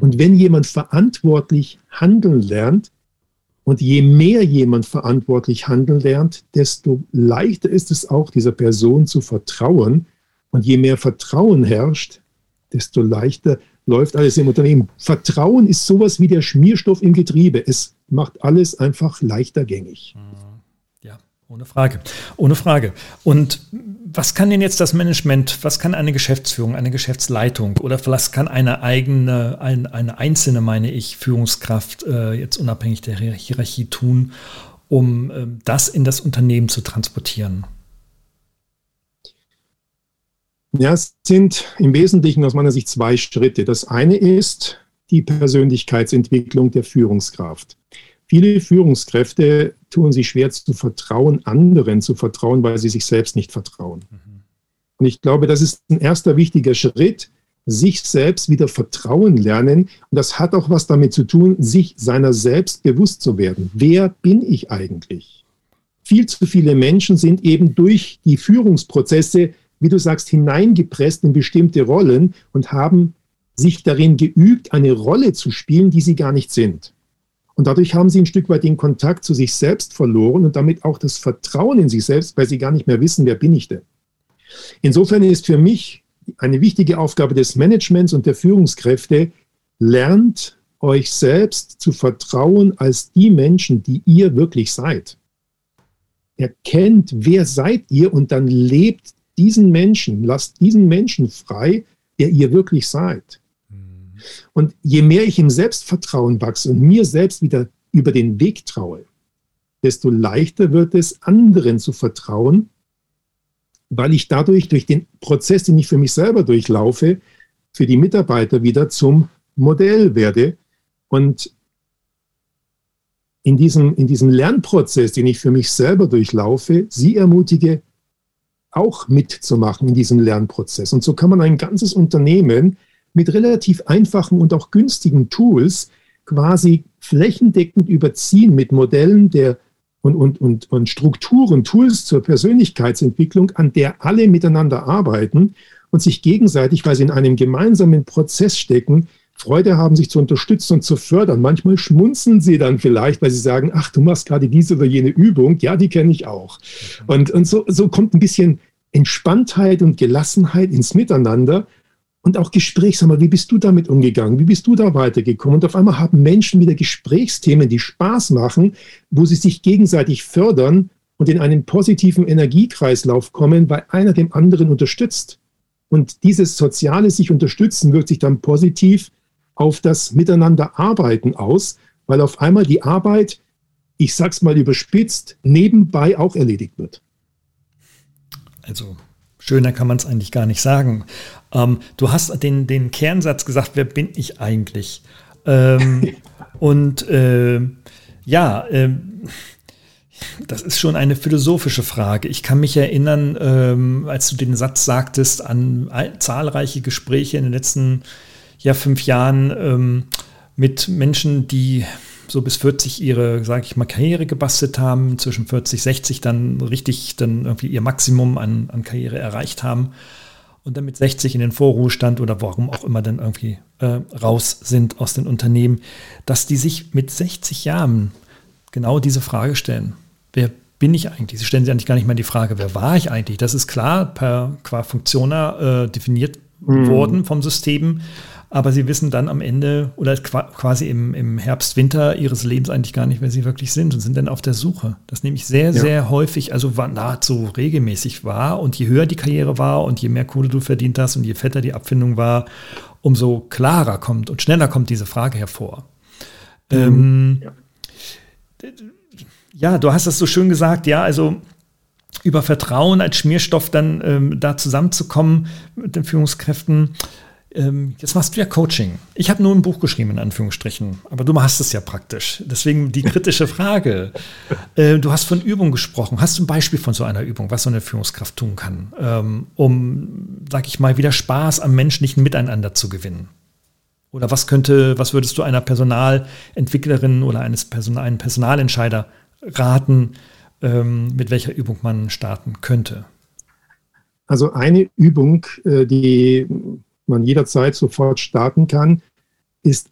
Und wenn jemand verantwortlich handeln lernt, und je mehr jemand verantwortlich handeln lernt, desto leichter ist es auch, dieser Person zu vertrauen. Und je mehr Vertrauen herrscht, desto leichter läuft alles im Unternehmen. Vertrauen ist sowas wie der Schmierstoff im Getriebe. Es macht alles einfach leichter gängig. Ohne Frage. Ohne Frage. Und was kann denn jetzt das Management, was kann eine Geschäftsführung, eine Geschäftsleitung oder was kann eine eigene, ein, eine einzelne, meine ich, Führungskraft äh, jetzt unabhängig der Hierarchie tun, um äh, das in das Unternehmen zu transportieren? Ja, es sind im Wesentlichen aus meiner Sicht zwei Schritte. Das eine ist die Persönlichkeitsentwicklung der Führungskraft. Viele Führungskräfte tun sich schwer zu vertrauen, anderen zu vertrauen, weil sie sich selbst nicht vertrauen. Mhm. Und ich glaube, das ist ein erster wichtiger Schritt, sich selbst wieder vertrauen lernen. Und das hat auch was damit zu tun, sich seiner selbst bewusst zu werden. Wer bin ich eigentlich? Viel zu viele Menschen sind eben durch die Führungsprozesse wie du sagst, hineingepresst in bestimmte Rollen und haben sich darin geübt, eine Rolle zu spielen, die sie gar nicht sind. Und dadurch haben sie ein Stück weit den Kontakt zu sich selbst verloren und damit auch das Vertrauen in sich selbst, weil sie gar nicht mehr wissen, wer bin ich denn. Insofern ist für mich eine wichtige Aufgabe des Managements und der Führungskräfte, lernt euch selbst zu vertrauen als die Menschen, die ihr wirklich seid. Erkennt, wer seid ihr und dann lebt diesen Menschen, lasst diesen Menschen frei, der ihr wirklich seid. Und je mehr ich im Selbstvertrauen wachse und mir selbst wieder über den Weg traue, desto leichter wird es, anderen zu vertrauen, weil ich dadurch durch den Prozess, den ich für mich selber durchlaufe, für die Mitarbeiter wieder zum Modell werde. Und in diesem, in diesem Lernprozess, den ich für mich selber durchlaufe, sie ermutige, auch mitzumachen in diesem Lernprozess. Und so kann man ein ganzes Unternehmen mit relativ einfachen und auch günstigen Tools quasi flächendeckend überziehen mit Modellen der und, und, und, und Strukturen, Tools zur Persönlichkeitsentwicklung, an der alle miteinander arbeiten und sich gegenseitig, weil sie in einem gemeinsamen Prozess stecken, Freude haben, sich zu unterstützen und zu fördern. Manchmal schmunzeln sie dann vielleicht, weil sie sagen, ach, du machst gerade diese oder jene Übung. Ja, die kenne ich auch. Und, und so, so kommt ein bisschen Entspanntheit und Gelassenheit ins Miteinander und auch Gespräch. Sag mal, wie bist du damit umgegangen? Wie bist du da weitergekommen? Und auf einmal haben Menschen wieder Gesprächsthemen, die Spaß machen, wo sie sich gegenseitig fördern und in einen positiven Energiekreislauf kommen, weil einer dem anderen unterstützt. Und dieses soziale sich unterstützen wirkt sich dann positiv auf das Miteinanderarbeiten aus, weil auf einmal die Arbeit, ich sag's mal überspitzt, nebenbei auch erledigt wird. Also schöner kann man es eigentlich gar nicht sagen. Ähm, du hast den, den Kernsatz gesagt, wer bin ich eigentlich? Ähm, und äh, ja, äh, das ist schon eine philosophische Frage. Ich kann mich erinnern, ähm, als du den Satz sagtest, an zahlreiche Gespräche in den letzten ja, fünf Jahren ähm, mit Menschen, die so bis 40 ihre, sage ich mal, Karriere gebastelt haben, zwischen 40, 60 dann richtig dann irgendwie ihr Maximum an, an Karriere erreicht haben und dann mit 60 in den Vorruhestand oder warum auch immer dann irgendwie äh, raus sind aus den Unternehmen, dass die sich mit 60 Jahren genau diese Frage stellen. Wer bin ich eigentlich? Sie stellen sich eigentlich gar nicht mal die Frage, wer war ich eigentlich? Das ist klar per qua Funktioner äh, definiert mhm. worden vom System aber sie wissen dann am Ende oder quasi im, im Herbst, Winter ihres Lebens eigentlich gar nicht, wer sie wirklich sind und sind dann auf der Suche. Das nehme ich sehr, ja. sehr häufig, also nahezu regelmäßig wahr. Und je höher die Karriere war und je mehr Kohle du verdient hast und je fetter die Abfindung war, umso klarer kommt und schneller kommt diese Frage hervor. Mhm. Ähm, ja. ja, du hast das so schön gesagt, ja, also über Vertrauen als Schmierstoff dann ähm, da zusammenzukommen mit den Führungskräften. Ähm, jetzt machst du ja Coaching. Ich habe nur ein Buch geschrieben, in Anführungsstrichen, aber du machst es ja praktisch. Deswegen die kritische Frage. Äh, du hast von Übung gesprochen. Hast du ein Beispiel von so einer Übung, was so eine Führungskraft tun kann, ähm, um, sag ich mal, wieder Spaß am menschlichen Miteinander zu gewinnen? Oder was könnte, was würdest du einer Personalentwicklerin oder eines Person, einem Personalentscheider raten, ähm, mit welcher Übung man starten könnte? Also eine Übung, äh, die man jederzeit sofort starten kann, ist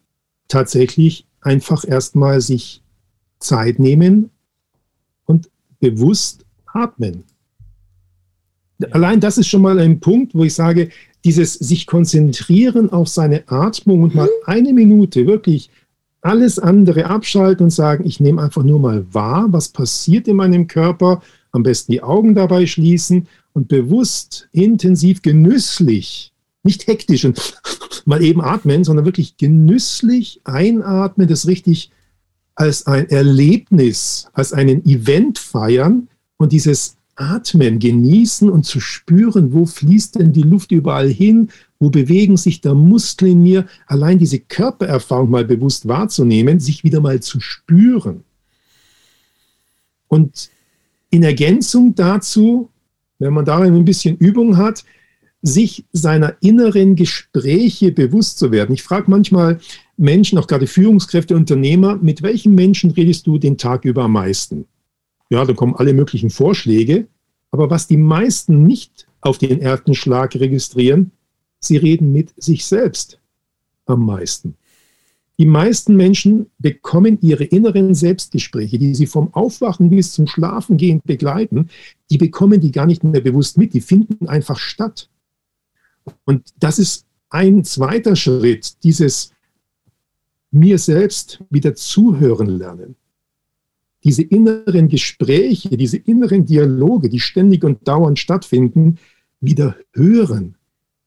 tatsächlich einfach erstmal sich Zeit nehmen und bewusst atmen. Allein das ist schon mal ein Punkt, wo ich sage, dieses sich konzentrieren auf seine Atmung und mal eine Minute wirklich alles andere abschalten und sagen, ich nehme einfach nur mal wahr, was passiert in meinem Körper, am besten die Augen dabei schließen und bewusst, intensiv, genüsslich, nicht hektisch und mal eben atmen, sondern wirklich genüsslich einatmen, das richtig als ein Erlebnis, als einen Event feiern und dieses Atmen genießen und zu spüren, wo fließt denn die Luft überall hin, wo bewegen sich da Muskeln in mir, allein diese Körpererfahrung mal bewusst wahrzunehmen, sich wieder mal zu spüren. Und in Ergänzung dazu, wenn man darin ein bisschen Übung hat, sich seiner inneren Gespräche bewusst zu werden. Ich frage manchmal Menschen, auch gerade Führungskräfte, Unternehmer, mit welchen Menschen redest du den Tag über am meisten? Ja, da kommen alle möglichen Vorschläge. Aber was die meisten nicht auf den ersten Schlag registrieren, sie reden mit sich selbst am meisten. Die meisten Menschen bekommen ihre inneren Selbstgespräche, die sie vom Aufwachen bis zum Schlafengehen begleiten, die bekommen die gar nicht mehr bewusst mit, die finden einfach statt. Und das ist ein zweiter Schritt, dieses mir selbst wieder zuhören lernen diese inneren Gespräche, diese inneren Dialoge, die ständig und dauernd stattfinden, wieder hören.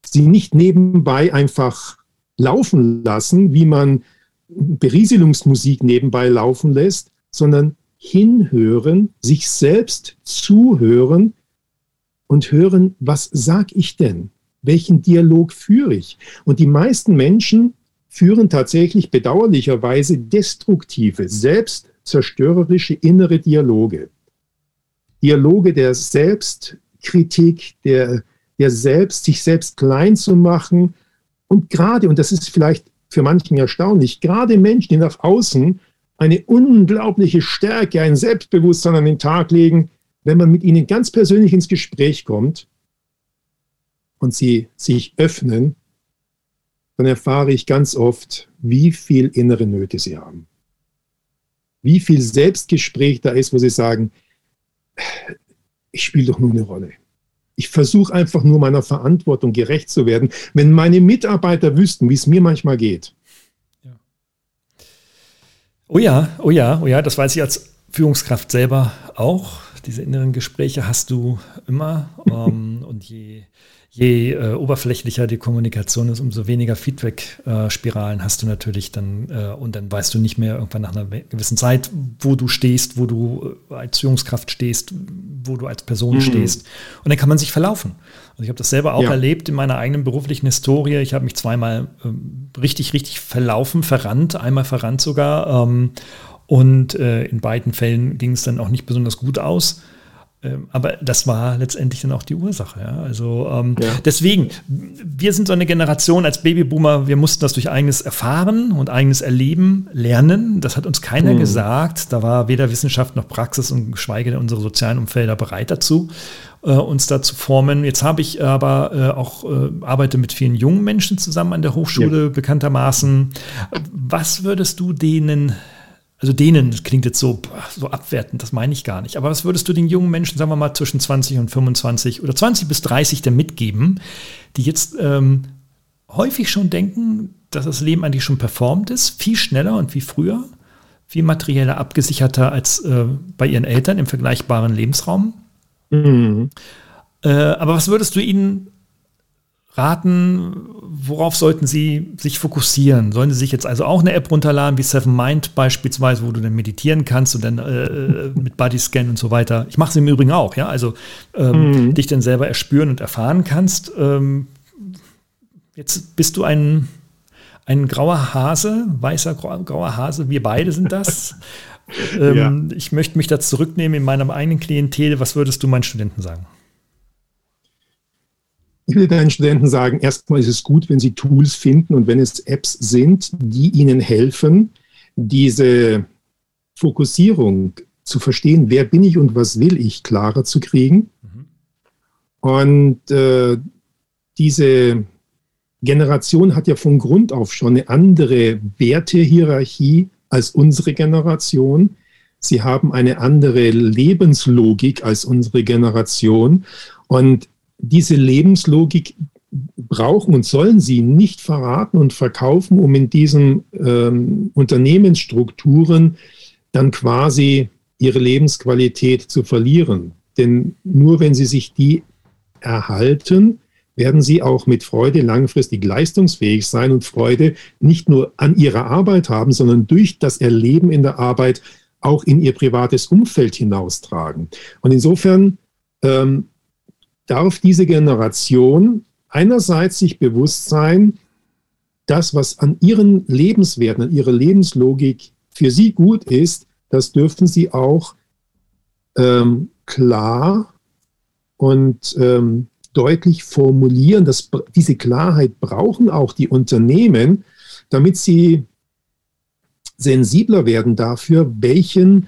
Sie nicht nebenbei einfach laufen lassen, wie man Berieselungsmusik nebenbei laufen lässt, sondern hinhören, sich selbst zuhören und hören, was sag ich denn? Welchen Dialog führe ich? Und die meisten Menschen führen tatsächlich bedauerlicherweise destruktive, selbst zerstörerische innere Dialoge. Dialoge der Selbstkritik, der, der Selbst, sich selbst klein zu machen. Und gerade, und das ist vielleicht für manchen erstaunlich, gerade Menschen, die nach außen eine unglaubliche Stärke, ein Selbstbewusstsein an den Tag legen, wenn man mit ihnen ganz persönlich ins Gespräch kommt und sie sich öffnen, dann erfahre ich ganz oft, wie viel innere Nöte sie haben wie viel Selbstgespräch da ist, wo sie sagen, ich spiele doch nur eine Rolle. Ich versuche einfach nur meiner Verantwortung gerecht zu werden. Wenn meine Mitarbeiter wüssten, wie es mir manchmal geht. Ja. Oh ja, oh ja, oh ja, das weiß ich als Führungskraft selber auch. Diese inneren Gespräche hast du immer. ähm, und je je äh, oberflächlicher die Kommunikation ist, umso weniger Feedback-Spiralen äh, hast du natürlich dann äh, und dann weißt du nicht mehr irgendwann nach einer gewissen Zeit, wo du stehst, wo du äh, als Führungskraft stehst, wo du als Person mhm. stehst. Und dann kann man sich verlaufen. Und ich habe das selber auch ja. erlebt in meiner eigenen beruflichen Historie. Ich habe mich zweimal ähm, richtig, richtig verlaufen, verrannt, einmal verrannt sogar. Ähm, und äh, in beiden Fällen ging es dann auch nicht besonders gut aus. Ähm, aber das war letztendlich dann auch die Ursache. Ja? Also ähm, ja. deswegen, wir sind so eine Generation als Babyboomer, wir mussten das durch eigenes Erfahren und eigenes Erleben lernen. Das hat uns keiner mhm. gesagt. Da war weder Wissenschaft noch Praxis und geschweige denn unsere sozialen Umfelder bereit dazu, äh, uns da zu formen. Jetzt habe ich aber äh, auch äh, arbeite mit vielen jungen Menschen zusammen an der Hochschule ja. bekanntermaßen. Was würdest du denen also denen, das klingt jetzt so, so abwertend, das meine ich gar nicht. Aber was würdest du den jungen Menschen, sagen wir mal, zwischen 20 und 25 oder 20 bis 30 denn mitgeben, die jetzt ähm, häufig schon denken, dass das Leben eigentlich schon performt ist, viel schneller und wie früher, viel materieller abgesicherter als äh, bei ihren Eltern im vergleichbaren Lebensraum? Mhm. Äh, aber was würdest du ihnen raten, worauf sollten Sie sich fokussieren? Sollen Sie sich jetzt also auch eine App runterladen, wie Seven Mind beispielsweise, wo du dann meditieren kannst und dann äh, äh mit Bodyscan und so weiter. Ich mache es im Übrigen auch, ja, also ähm, mhm. dich dann selber erspüren und erfahren kannst. Ähm, jetzt bist du ein, ein grauer Hase, weißer grauer Hase, wir beide sind das. ähm, ja. Ich möchte mich da zurücknehmen in meinem eigenen Klientel. Was würdest du meinen Studenten sagen? Ich will deinen Studenten sagen, erstmal ist es gut, wenn sie Tools finden und wenn es Apps sind, die ihnen helfen, diese Fokussierung zu verstehen, wer bin ich und was will ich, klarer zu kriegen. Mhm. Und äh, diese Generation hat ja von Grund auf schon eine andere Wertehierarchie als unsere Generation. Sie haben eine andere Lebenslogik als unsere Generation. Und diese Lebenslogik brauchen und sollen sie nicht verraten und verkaufen, um in diesen ähm, Unternehmensstrukturen dann quasi ihre Lebensqualität zu verlieren. Denn nur wenn sie sich die erhalten, werden sie auch mit Freude langfristig leistungsfähig sein und Freude nicht nur an ihrer Arbeit haben, sondern durch das Erleben in der Arbeit auch in ihr privates Umfeld hinaustragen. Und insofern ähm, darf diese Generation einerseits sich bewusst sein, das, was an ihren Lebenswerten, an ihrer Lebenslogik für sie gut ist, das dürfen sie auch ähm, klar und ähm, deutlich formulieren. Das, diese Klarheit brauchen auch die Unternehmen, damit sie sensibler werden dafür, welchen,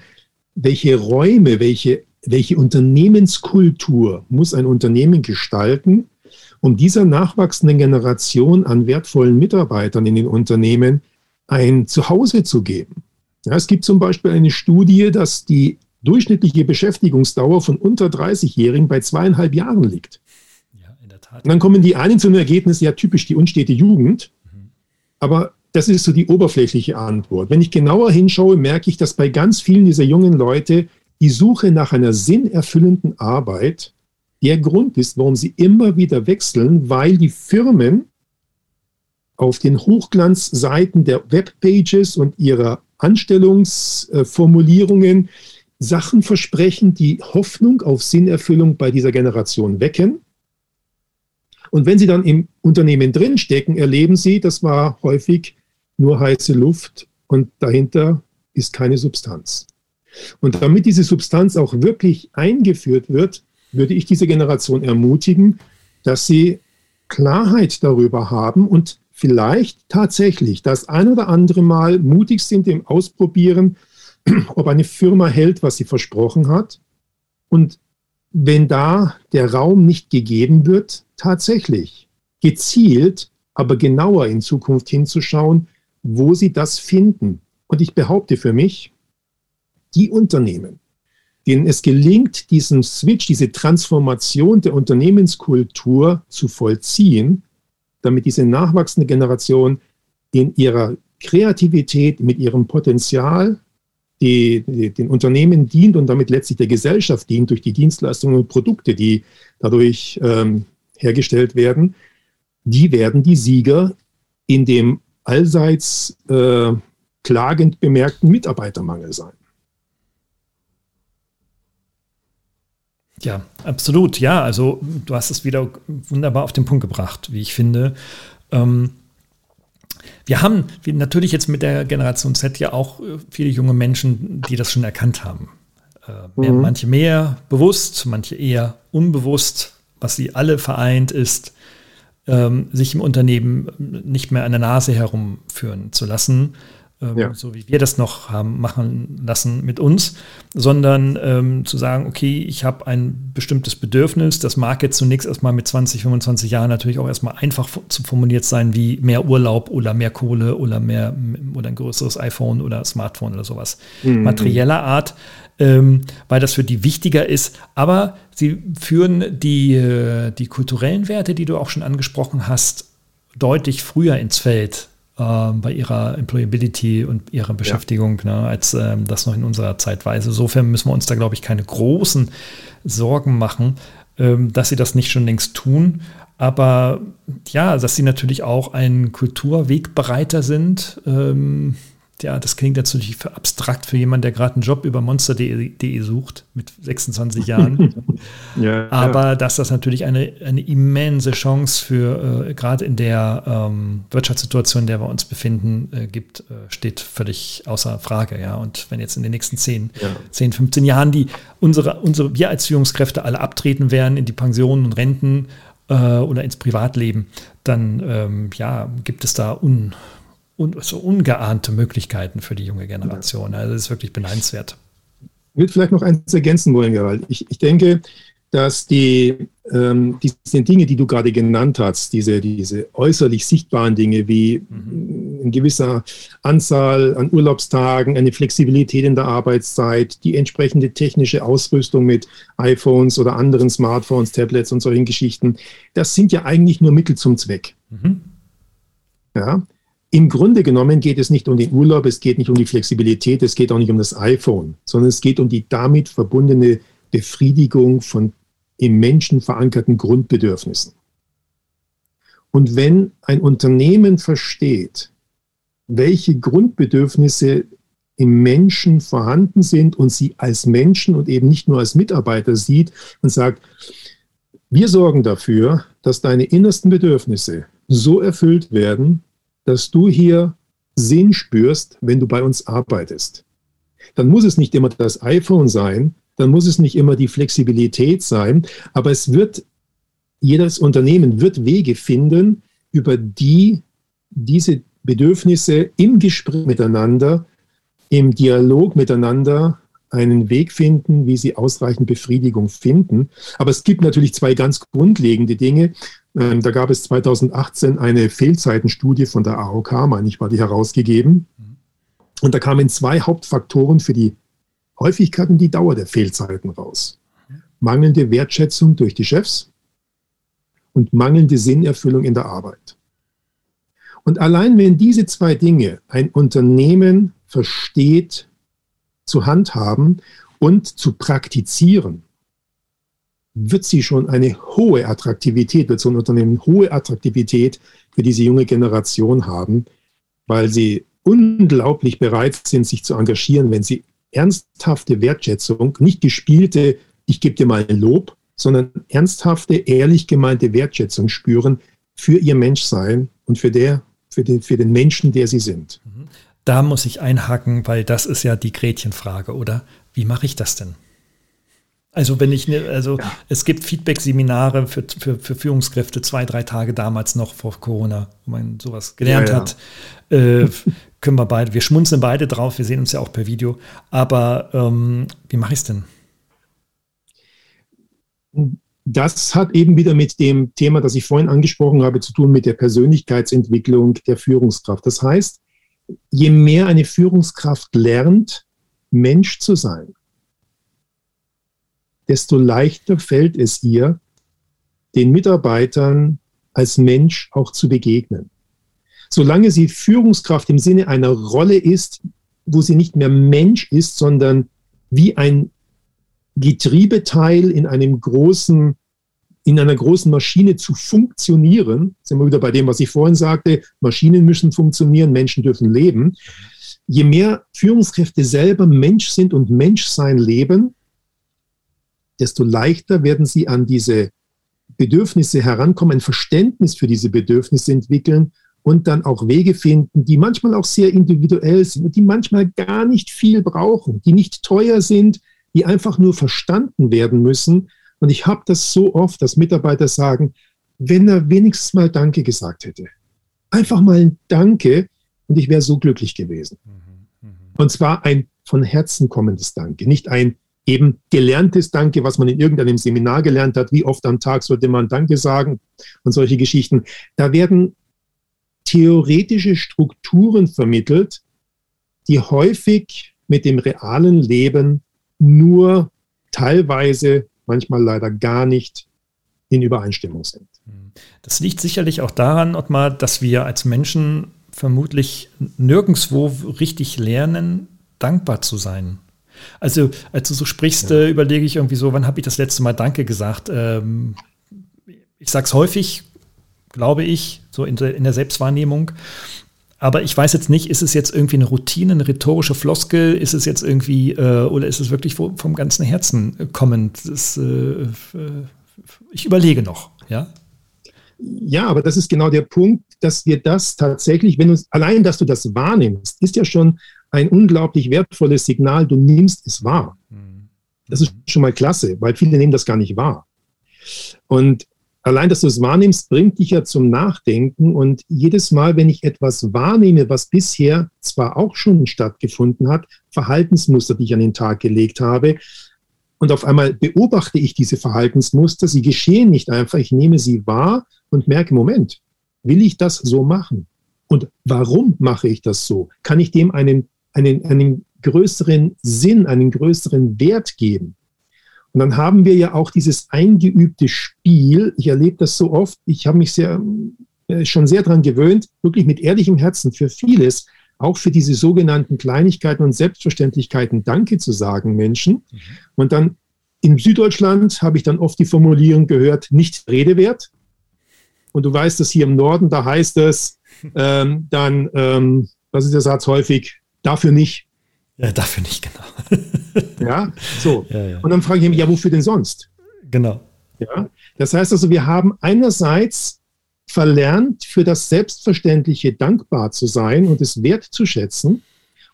welche Räume, welche welche Unternehmenskultur muss ein Unternehmen gestalten, um dieser nachwachsenden Generation an wertvollen Mitarbeitern in den Unternehmen ein Zuhause zu geben. Ja, es gibt zum Beispiel eine Studie, dass die durchschnittliche Beschäftigungsdauer von unter 30-Jährigen bei zweieinhalb Jahren liegt. Ja, in der Tat. Und dann kommen die einen zu einem Ergebnis, ja, typisch die unstete Jugend. Mhm. Aber das ist so die oberflächliche Antwort. Wenn ich genauer hinschaue, merke ich, dass bei ganz vielen dieser jungen Leute die Suche nach einer sinnerfüllenden Arbeit der Grund ist, warum sie immer wieder wechseln, weil die Firmen auf den Hochglanzseiten der Webpages und ihrer Anstellungsformulierungen Sachen versprechen, die Hoffnung auf Sinnerfüllung bei dieser Generation wecken. Und wenn sie dann im Unternehmen drinstecken, erleben sie, das war häufig nur heiße Luft und dahinter ist keine Substanz. Und damit diese Substanz auch wirklich eingeführt wird, würde ich diese Generation ermutigen, dass sie Klarheit darüber haben und vielleicht tatsächlich das ein oder andere Mal mutig sind im Ausprobieren, ob eine Firma hält, was sie versprochen hat. Und wenn da der Raum nicht gegeben wird, tatsächlich gezielt, aber genauer in Zukunft hinzuschauen, wo sie das finden. Und ich behaupte für mich, die Unternehmen, denen es gelingt, diesen Switch, diese Transformation der Unternehmenskultur zu vollziehen, damit diese nachwachsende Generation in ihrer Kreativität, mit ihrem Potenzial die, die, den Unternehmen dient und damit letztlich der Gesellschaft dient durch die Dienstleistungen und Produkte, die dadurch ähm, hergestellt werden, die werden die Sieger in dem allseits äh, klagend bemerkten Mitarbeitermangel sein. Ja, absolut. Ja, also du hast es wieder wunderbar auf den Punkt gebracht, wie ich finde. Ähm, wir haben wir natürlich jetzt mit der Generation Z ja auch äh, viele junge Menschen, die das schon erkannt haben. Äh, mehr, mhm. Manche mehr bewusst, manche eher unbewusst. Was sie alle vereint ist, ähm, sich im Unternehmen nicht mehr an der Nase herumführen zu lassen, ähm, ja. so wie wir das noch haben machen lassen mit uns, sondern ähm, zu sagen, okay, ich habe ein bestimmtes Bedürfnis, das mag jetzt zunächst erstmal mit 20, 25 Jahren natürlich auch erstmal einfach zu formuliert sein, wie mehr Urlaub oder mehr Kohle oder mehr oder ein größeres iPhone oder Smartphone oder sowas. Mhm. Materieller Art, ähm, weil das für die wichtiger ist. Aber sie führen die, äh, die kulturellen Werte, die du auch schon angesprochen hast, deutlich früher ins Feld äh, bei ihrer Employability und ihrer Beschäftigung, ja. ne, als ähm, das noch in unserer Zeit war. Also insofern müssen wir uns da, glaube ich, keine großen Sorgen machen, ähm, dass sie das nicht schon längst tun. Aber ja, dass sie natürlich auch ein Kulturwegbereiter sind. Ähm, ja, das klingt natürlich für abstrakt für jemanden, der gerade einen Job über monster.de sucht mit 26 Jahren. ja, Aber ja. dass das natürlich eine, eine immense Chance für äh, gerade in der ähm, Wirtschaftssituation, in der wir uns befinden, äh, gibt, äh, steht völlig außer Frage. Ja, und wenn jetzt in den nächsten 10, ja. 10 15 Jahren die unsere, unsere wir als Führungskräfte alle abtreten werden in die Pensionen und Renten äh, oder ins Privatleben, dann ähm, ja, gibt es da un, un, so ungeahnte Möglichkeiten für die junge Generation. Also das ist wirklich beneidenswert. Ich würde vielleicht noch eins ergänzen wollen, Gerald. Ich, ich denke, dass die, ähm, diese Dinge, die du gerade genannt hast, diese, diese äußerlich sichtbaren Dinge wie mhm. eine gewisse Anzahl an Urlaubstagen, eine Flexibilität in der Arbeitszeit, die entsprechende technische Ausrüstung mit iPhones oder anderen Smartphones, Tablets und solchen Geschichten, das sind ja eigentlich nur Mittel zum Zweck. Mhm. Ja, im Grunde genommen geht es nicht um den Urlaub, es geht nicht um die Flexibilität, es geht auch nicht um das iPhone, sondern es geht um die damit verbundene Befriedigung von im Menschen verankerten Grundbedürfnissen. Und wenn ein Unternehmen versteht, welche Grundbedürfnisse im Menschen vorhanden sind und sie als Menschen und eben nicht nur als Mitarbeiter sieht und sagt, wir sorgen dafür, dass deine innersten Bedürfnisse so erfüllt werden, dass du hier Sinn spürst, wenn du bei uns arbeitest. Dann muss es nicht immer das iPhone sein, dann muss es nicht immer die Flexibilität sein, aber es wird, jedes Unternehmen wird Wege finden, über die diese Bedürfnisse im Gespräch miteinander, im Dialog miteinander einen Weg finden, wie sie ausreichend Befriedigung finden. Aber es gibt natürlich zwei ganz grundlegende Dinge. Ähm, da gab es 2018 eine Fehlzeitenstudie von der AOK, meine ich, war die herausgegeben. Und da kamen zwei Hauptfaktoren für die Häufigkeit und die Dauer der Fehlzeiten raus. Mangelnde Wertschätzung durch die Chefs und mangelnde Sinnerfüllung in der Arbeit. Und allein wenn diese zwei Dinge ein Unternehmen versteht zu handhaben und zu praktizieren, wird sie schon eine hohe Attraktivität, wird so ein Unternehmen hohe Attraktivität für diese junge Generation haben, weil sie unglaublich bereit sind, sich zu engagieren, wenn sie ernsthafte Wertschätzung, nicht gespielte, ich gebe dir mal ein Lob, sondern ernsthafte, ehrlich gemeinte Wertschätzung spüren für ihr Menschsein und für, der, für, den, für den Menschen, der sie sind. Mhm. Da muss ich einhaken, weil das ist ja die Gretchenfrage, oder? Wie mache ich das denn? Also wenn ich, ne, also ja. es gibt Feedback-Seminare für, für, für, Führungskräfte, zwei, drei Tage damals noch vor Corona, wo man sowas gelernt ja, ja. hat. Äh, können wir beide, wir schmunzeln beide drauf, wir sehen uns ja auch per Video. Aber ähm, wie mache ich es denn? Das hat eben wieder mit dem Thema, das ich vorhin angesprochen habe, zu tun mit der Persönlichkeitsentwicklung der Führungskraft. Das heißt, je mehr eine Führungskraft lernt, Mensch zu sein, desto leichter fällt es ihr, den Mitarbeitern als Mensch auch zu begegnen. Solange sie Führungskraft im Sinne einer Rolle ist, wo sie nicht mehr Mensch ist, sondern wie ein Getriebeteil in einem großen, in einer großen Maschine zu funktionieren, sind wir wieder bei dem, was ich vorhin sagte, Maschinen müssen funktionieren, Menschen dürfen leben. Je mehr Führungskräfte selber Mensch sind und Menschsein leben, desto leichter werden sie an diese Bedürfnisse herankommen, ein Verständnis für diese Bedürfnisse entwickeln und dann auch Wege finden, die manchmal auch sehr individuell sind, die manchmal gar nicht viel brauchen, die nicht teuer sind, die einfach nur verstanden werden müssen. Und ich habe das so oft, dass Mitarbeiter sagen, wenn er wenigstens mal Danke gesagt hätte. Einfach mal ein Danke und ich wäre so glücklich gewesen. Mhm, mhm. Und zwar ein von Herzen kommendes Danke, nicht ein eben gelerntes Danke, was man in irgendeinem Seminar gelernt hat, wie oft am Tag sollte man Danke sagen und solche Geschichten. Da werden theoretische Strukturen vermittelt, die häufig mit dem realen Leben nur teilweise, manchmal leider gar nicht in Übereinstimmung sind. Das liegt sicherlich auch daran, Ottmar, dass wir als Menschen vermutlich nirgendwo richtig lernen, dankbar zu sein. Also, als du so sprichst, ja. äh, überlege ich irgendwie so, wann habe ich das letzte Mal Danke gesagt? Ähm, ich sage es häufig, glaube ich, so in der, in der Selbstwahrnehmung. Aber ich weiß jetzt nicht, ist es jetzt irgendwie eine Routine, eine rhetorische Floskel? Ist es jetzt irgendwie, äh, oder ist es wirklich vom ganzen Herzen kommend? Das, äh, ich überlege noch, ja. Ja, aber das ist genau der Punkt, dass wir das tatsächlich, wenn uns, allein, dass du das wahrnimmst, ist ja schon ein unglaublich wertvolles Signal, du nimmst es wahr. Mhm. Das ist schon mal klasse, weil viele nehmen das gar nicht wahr. Und allein, dass du es wahrnimmst, bringt dich ja zum Nachdenken. Und jedes Mal, wenn ich etwas wahrnehme, was bisher zwar auch schon stattgefunden hat, Verhaltensmuster, die ich an den Tag gelegt habe, und auf einmal beobachte ich diese Verhaltensmuster, sie geschehen nicht einfach, ich nehme sie wahr und merke, Moment, will ich das so machen? Und warum mache ich das so? Kann ich dem einen, einen, einen größeren Sinn, einen größeren Wert geben? Und dann haben wir ja auch dieses eingeübte Spiel. Ich erlebe das so oft. Ich habe mich sehr, äh, schon sehr daran gewöhnt, wirklich mit ehrlichem Herzen für vieles, auch für diese sogenannten Kleinigkeiten und Selbstverständlichkeiten Danke zu sagen, Menschen. Mhm. Und dann in Süddeutschland habe ich dann oft die Formulierung gehört, nicht Rede wert. Und du weißt, dass hier im Norden, da heißt es ähm, dann, ähm, was ist der Satz häufig, dafür nicht. Ja, dafür nicht, genau. ja, so. Ja, ja. Und dann frage ich mich, ja, wofür denn sonst? Genau. Ja, das heißt also, wir haben einerseits verlernt, für das Selbstverständliche dankbar zu sein und es wertzuschätzen.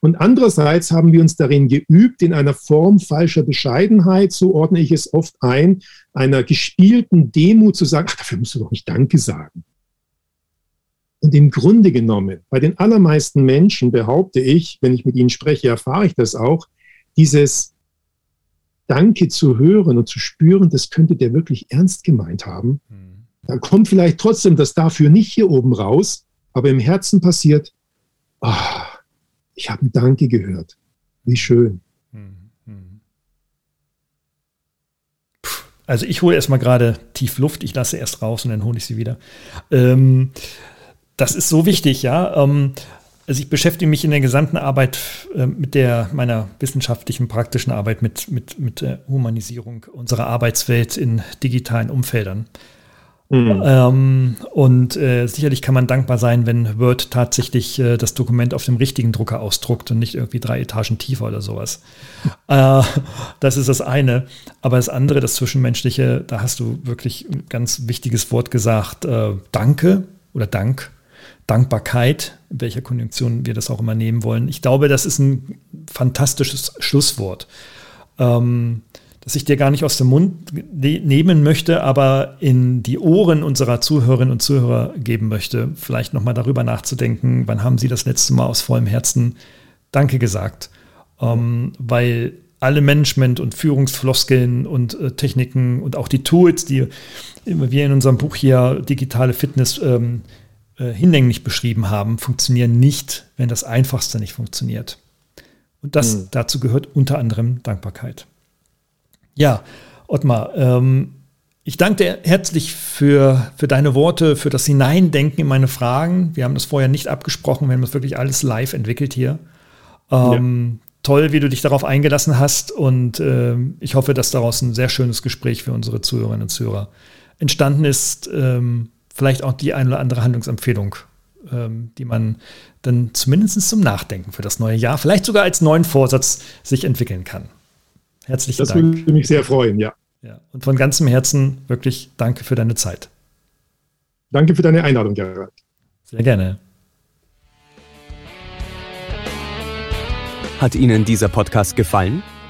Und andererseits haben wir uns darin geübt, in einer Form falscher Bescheidenheit, so ordne ich es oft ein, einer gespielten Demut zu sagen, ach, dafür musst du doch nicht Danke sagen. Und im Grunde genommen, bei den allermeisten Menschen behaupte ich, wenn ich mit ihnen spreche, erfahre ich das auch, dieses Danke zu hören und zu spüren, das könnte der wirklich ernst gemeint haben. Mhm. Da kommt vielleicht trotzdem das dafür nicht hier oben raus, aber im Herzen passiert, oh, ich habe ein Danke gehört. Wie schön. Mhm. Mhm. Also ich hole erstmal gerade tief Luft, ich lasse erst raus und dann hole ich sie wieder. Ähm, das ist so wichtig, ja. Ähm, also ich beschäftige mich in der gesamten Arbeit äh, mit der meiner wissenschaftlichen, praktischen Arbeit mit, mit, mit der Humanisierung unserer Arbeitswelt in digitalen Umfeldern. Mhm. Ähm, und äh, sicherlich kann man dankbar sein, wenn Word tatsächlich äh, das Dokument auf dem richtigen Drucker ausdruckt und nicht irgendwie drei Etagen tiefer oder sowas. Äh, das ist das eine. Aber das andere, das Zwischenmenschliche, da hast du wirklich ein ganz wichtiges Wort gesagt. Äh, Danke oder Dank Dankbarkeit, in welcher Konjunktion wir das auch immer nehmen wollen. Ich glaube, das ist ein fantastisches Schlusswort, ähm, das ich dir gar nicht aus dem Mund ne nehmen möchte, aber in die Ohren unserer Zuhörerinnen und Zuhörer geben möchte, vielleicht nochmal darüber nachzudenken, wann haben sie das letzte Mal aus vollem Herzen Danke gesagt, ähm, weil alle Management- und Führungsfloskeln und äh, Techniken und auch die Tools, die wir in unserem Buch hier Digitale Fitness ähm, äh, hinlänglich beschrieben haben, funktionieren nicht, wenn das Einfachste nicht funktioniert. Und das mhm. dazu gehört unter anderem Dankbarkeit. Ja, Ottmar, ähm, ich danke dir herzlich für, für deine Worte, für das Hineindenken in meine Fragen. Wir haben das vorher nicht abgesprochen, wir haben das wirklich alles live entwickelt hier. Ähm, ja. Toll, wie du dich darauf eingelassen hast und äh, ich hoffe, dass daraus ein sehr schönes Gespräch für unsere Zuhörerinnen und Zuhörer entstanden ist. Ähm, vielleicht auch die eine oder andere Handlungsempfehlung, ähm, die man dann zumindest zum Nachdenken für das neue Jahr, vielleicht sogar als neuen Vorsatz sich entwickeln kann. Herzlichen das Dank. Das würde mich sehr freuen, ja. ja. Und von ganzem Herzen wirklich danke für deine Zeit. Danke für deine Einladung, Gerhard. Sehr gerne. Hat Ihnen dieser Podcast gefallen?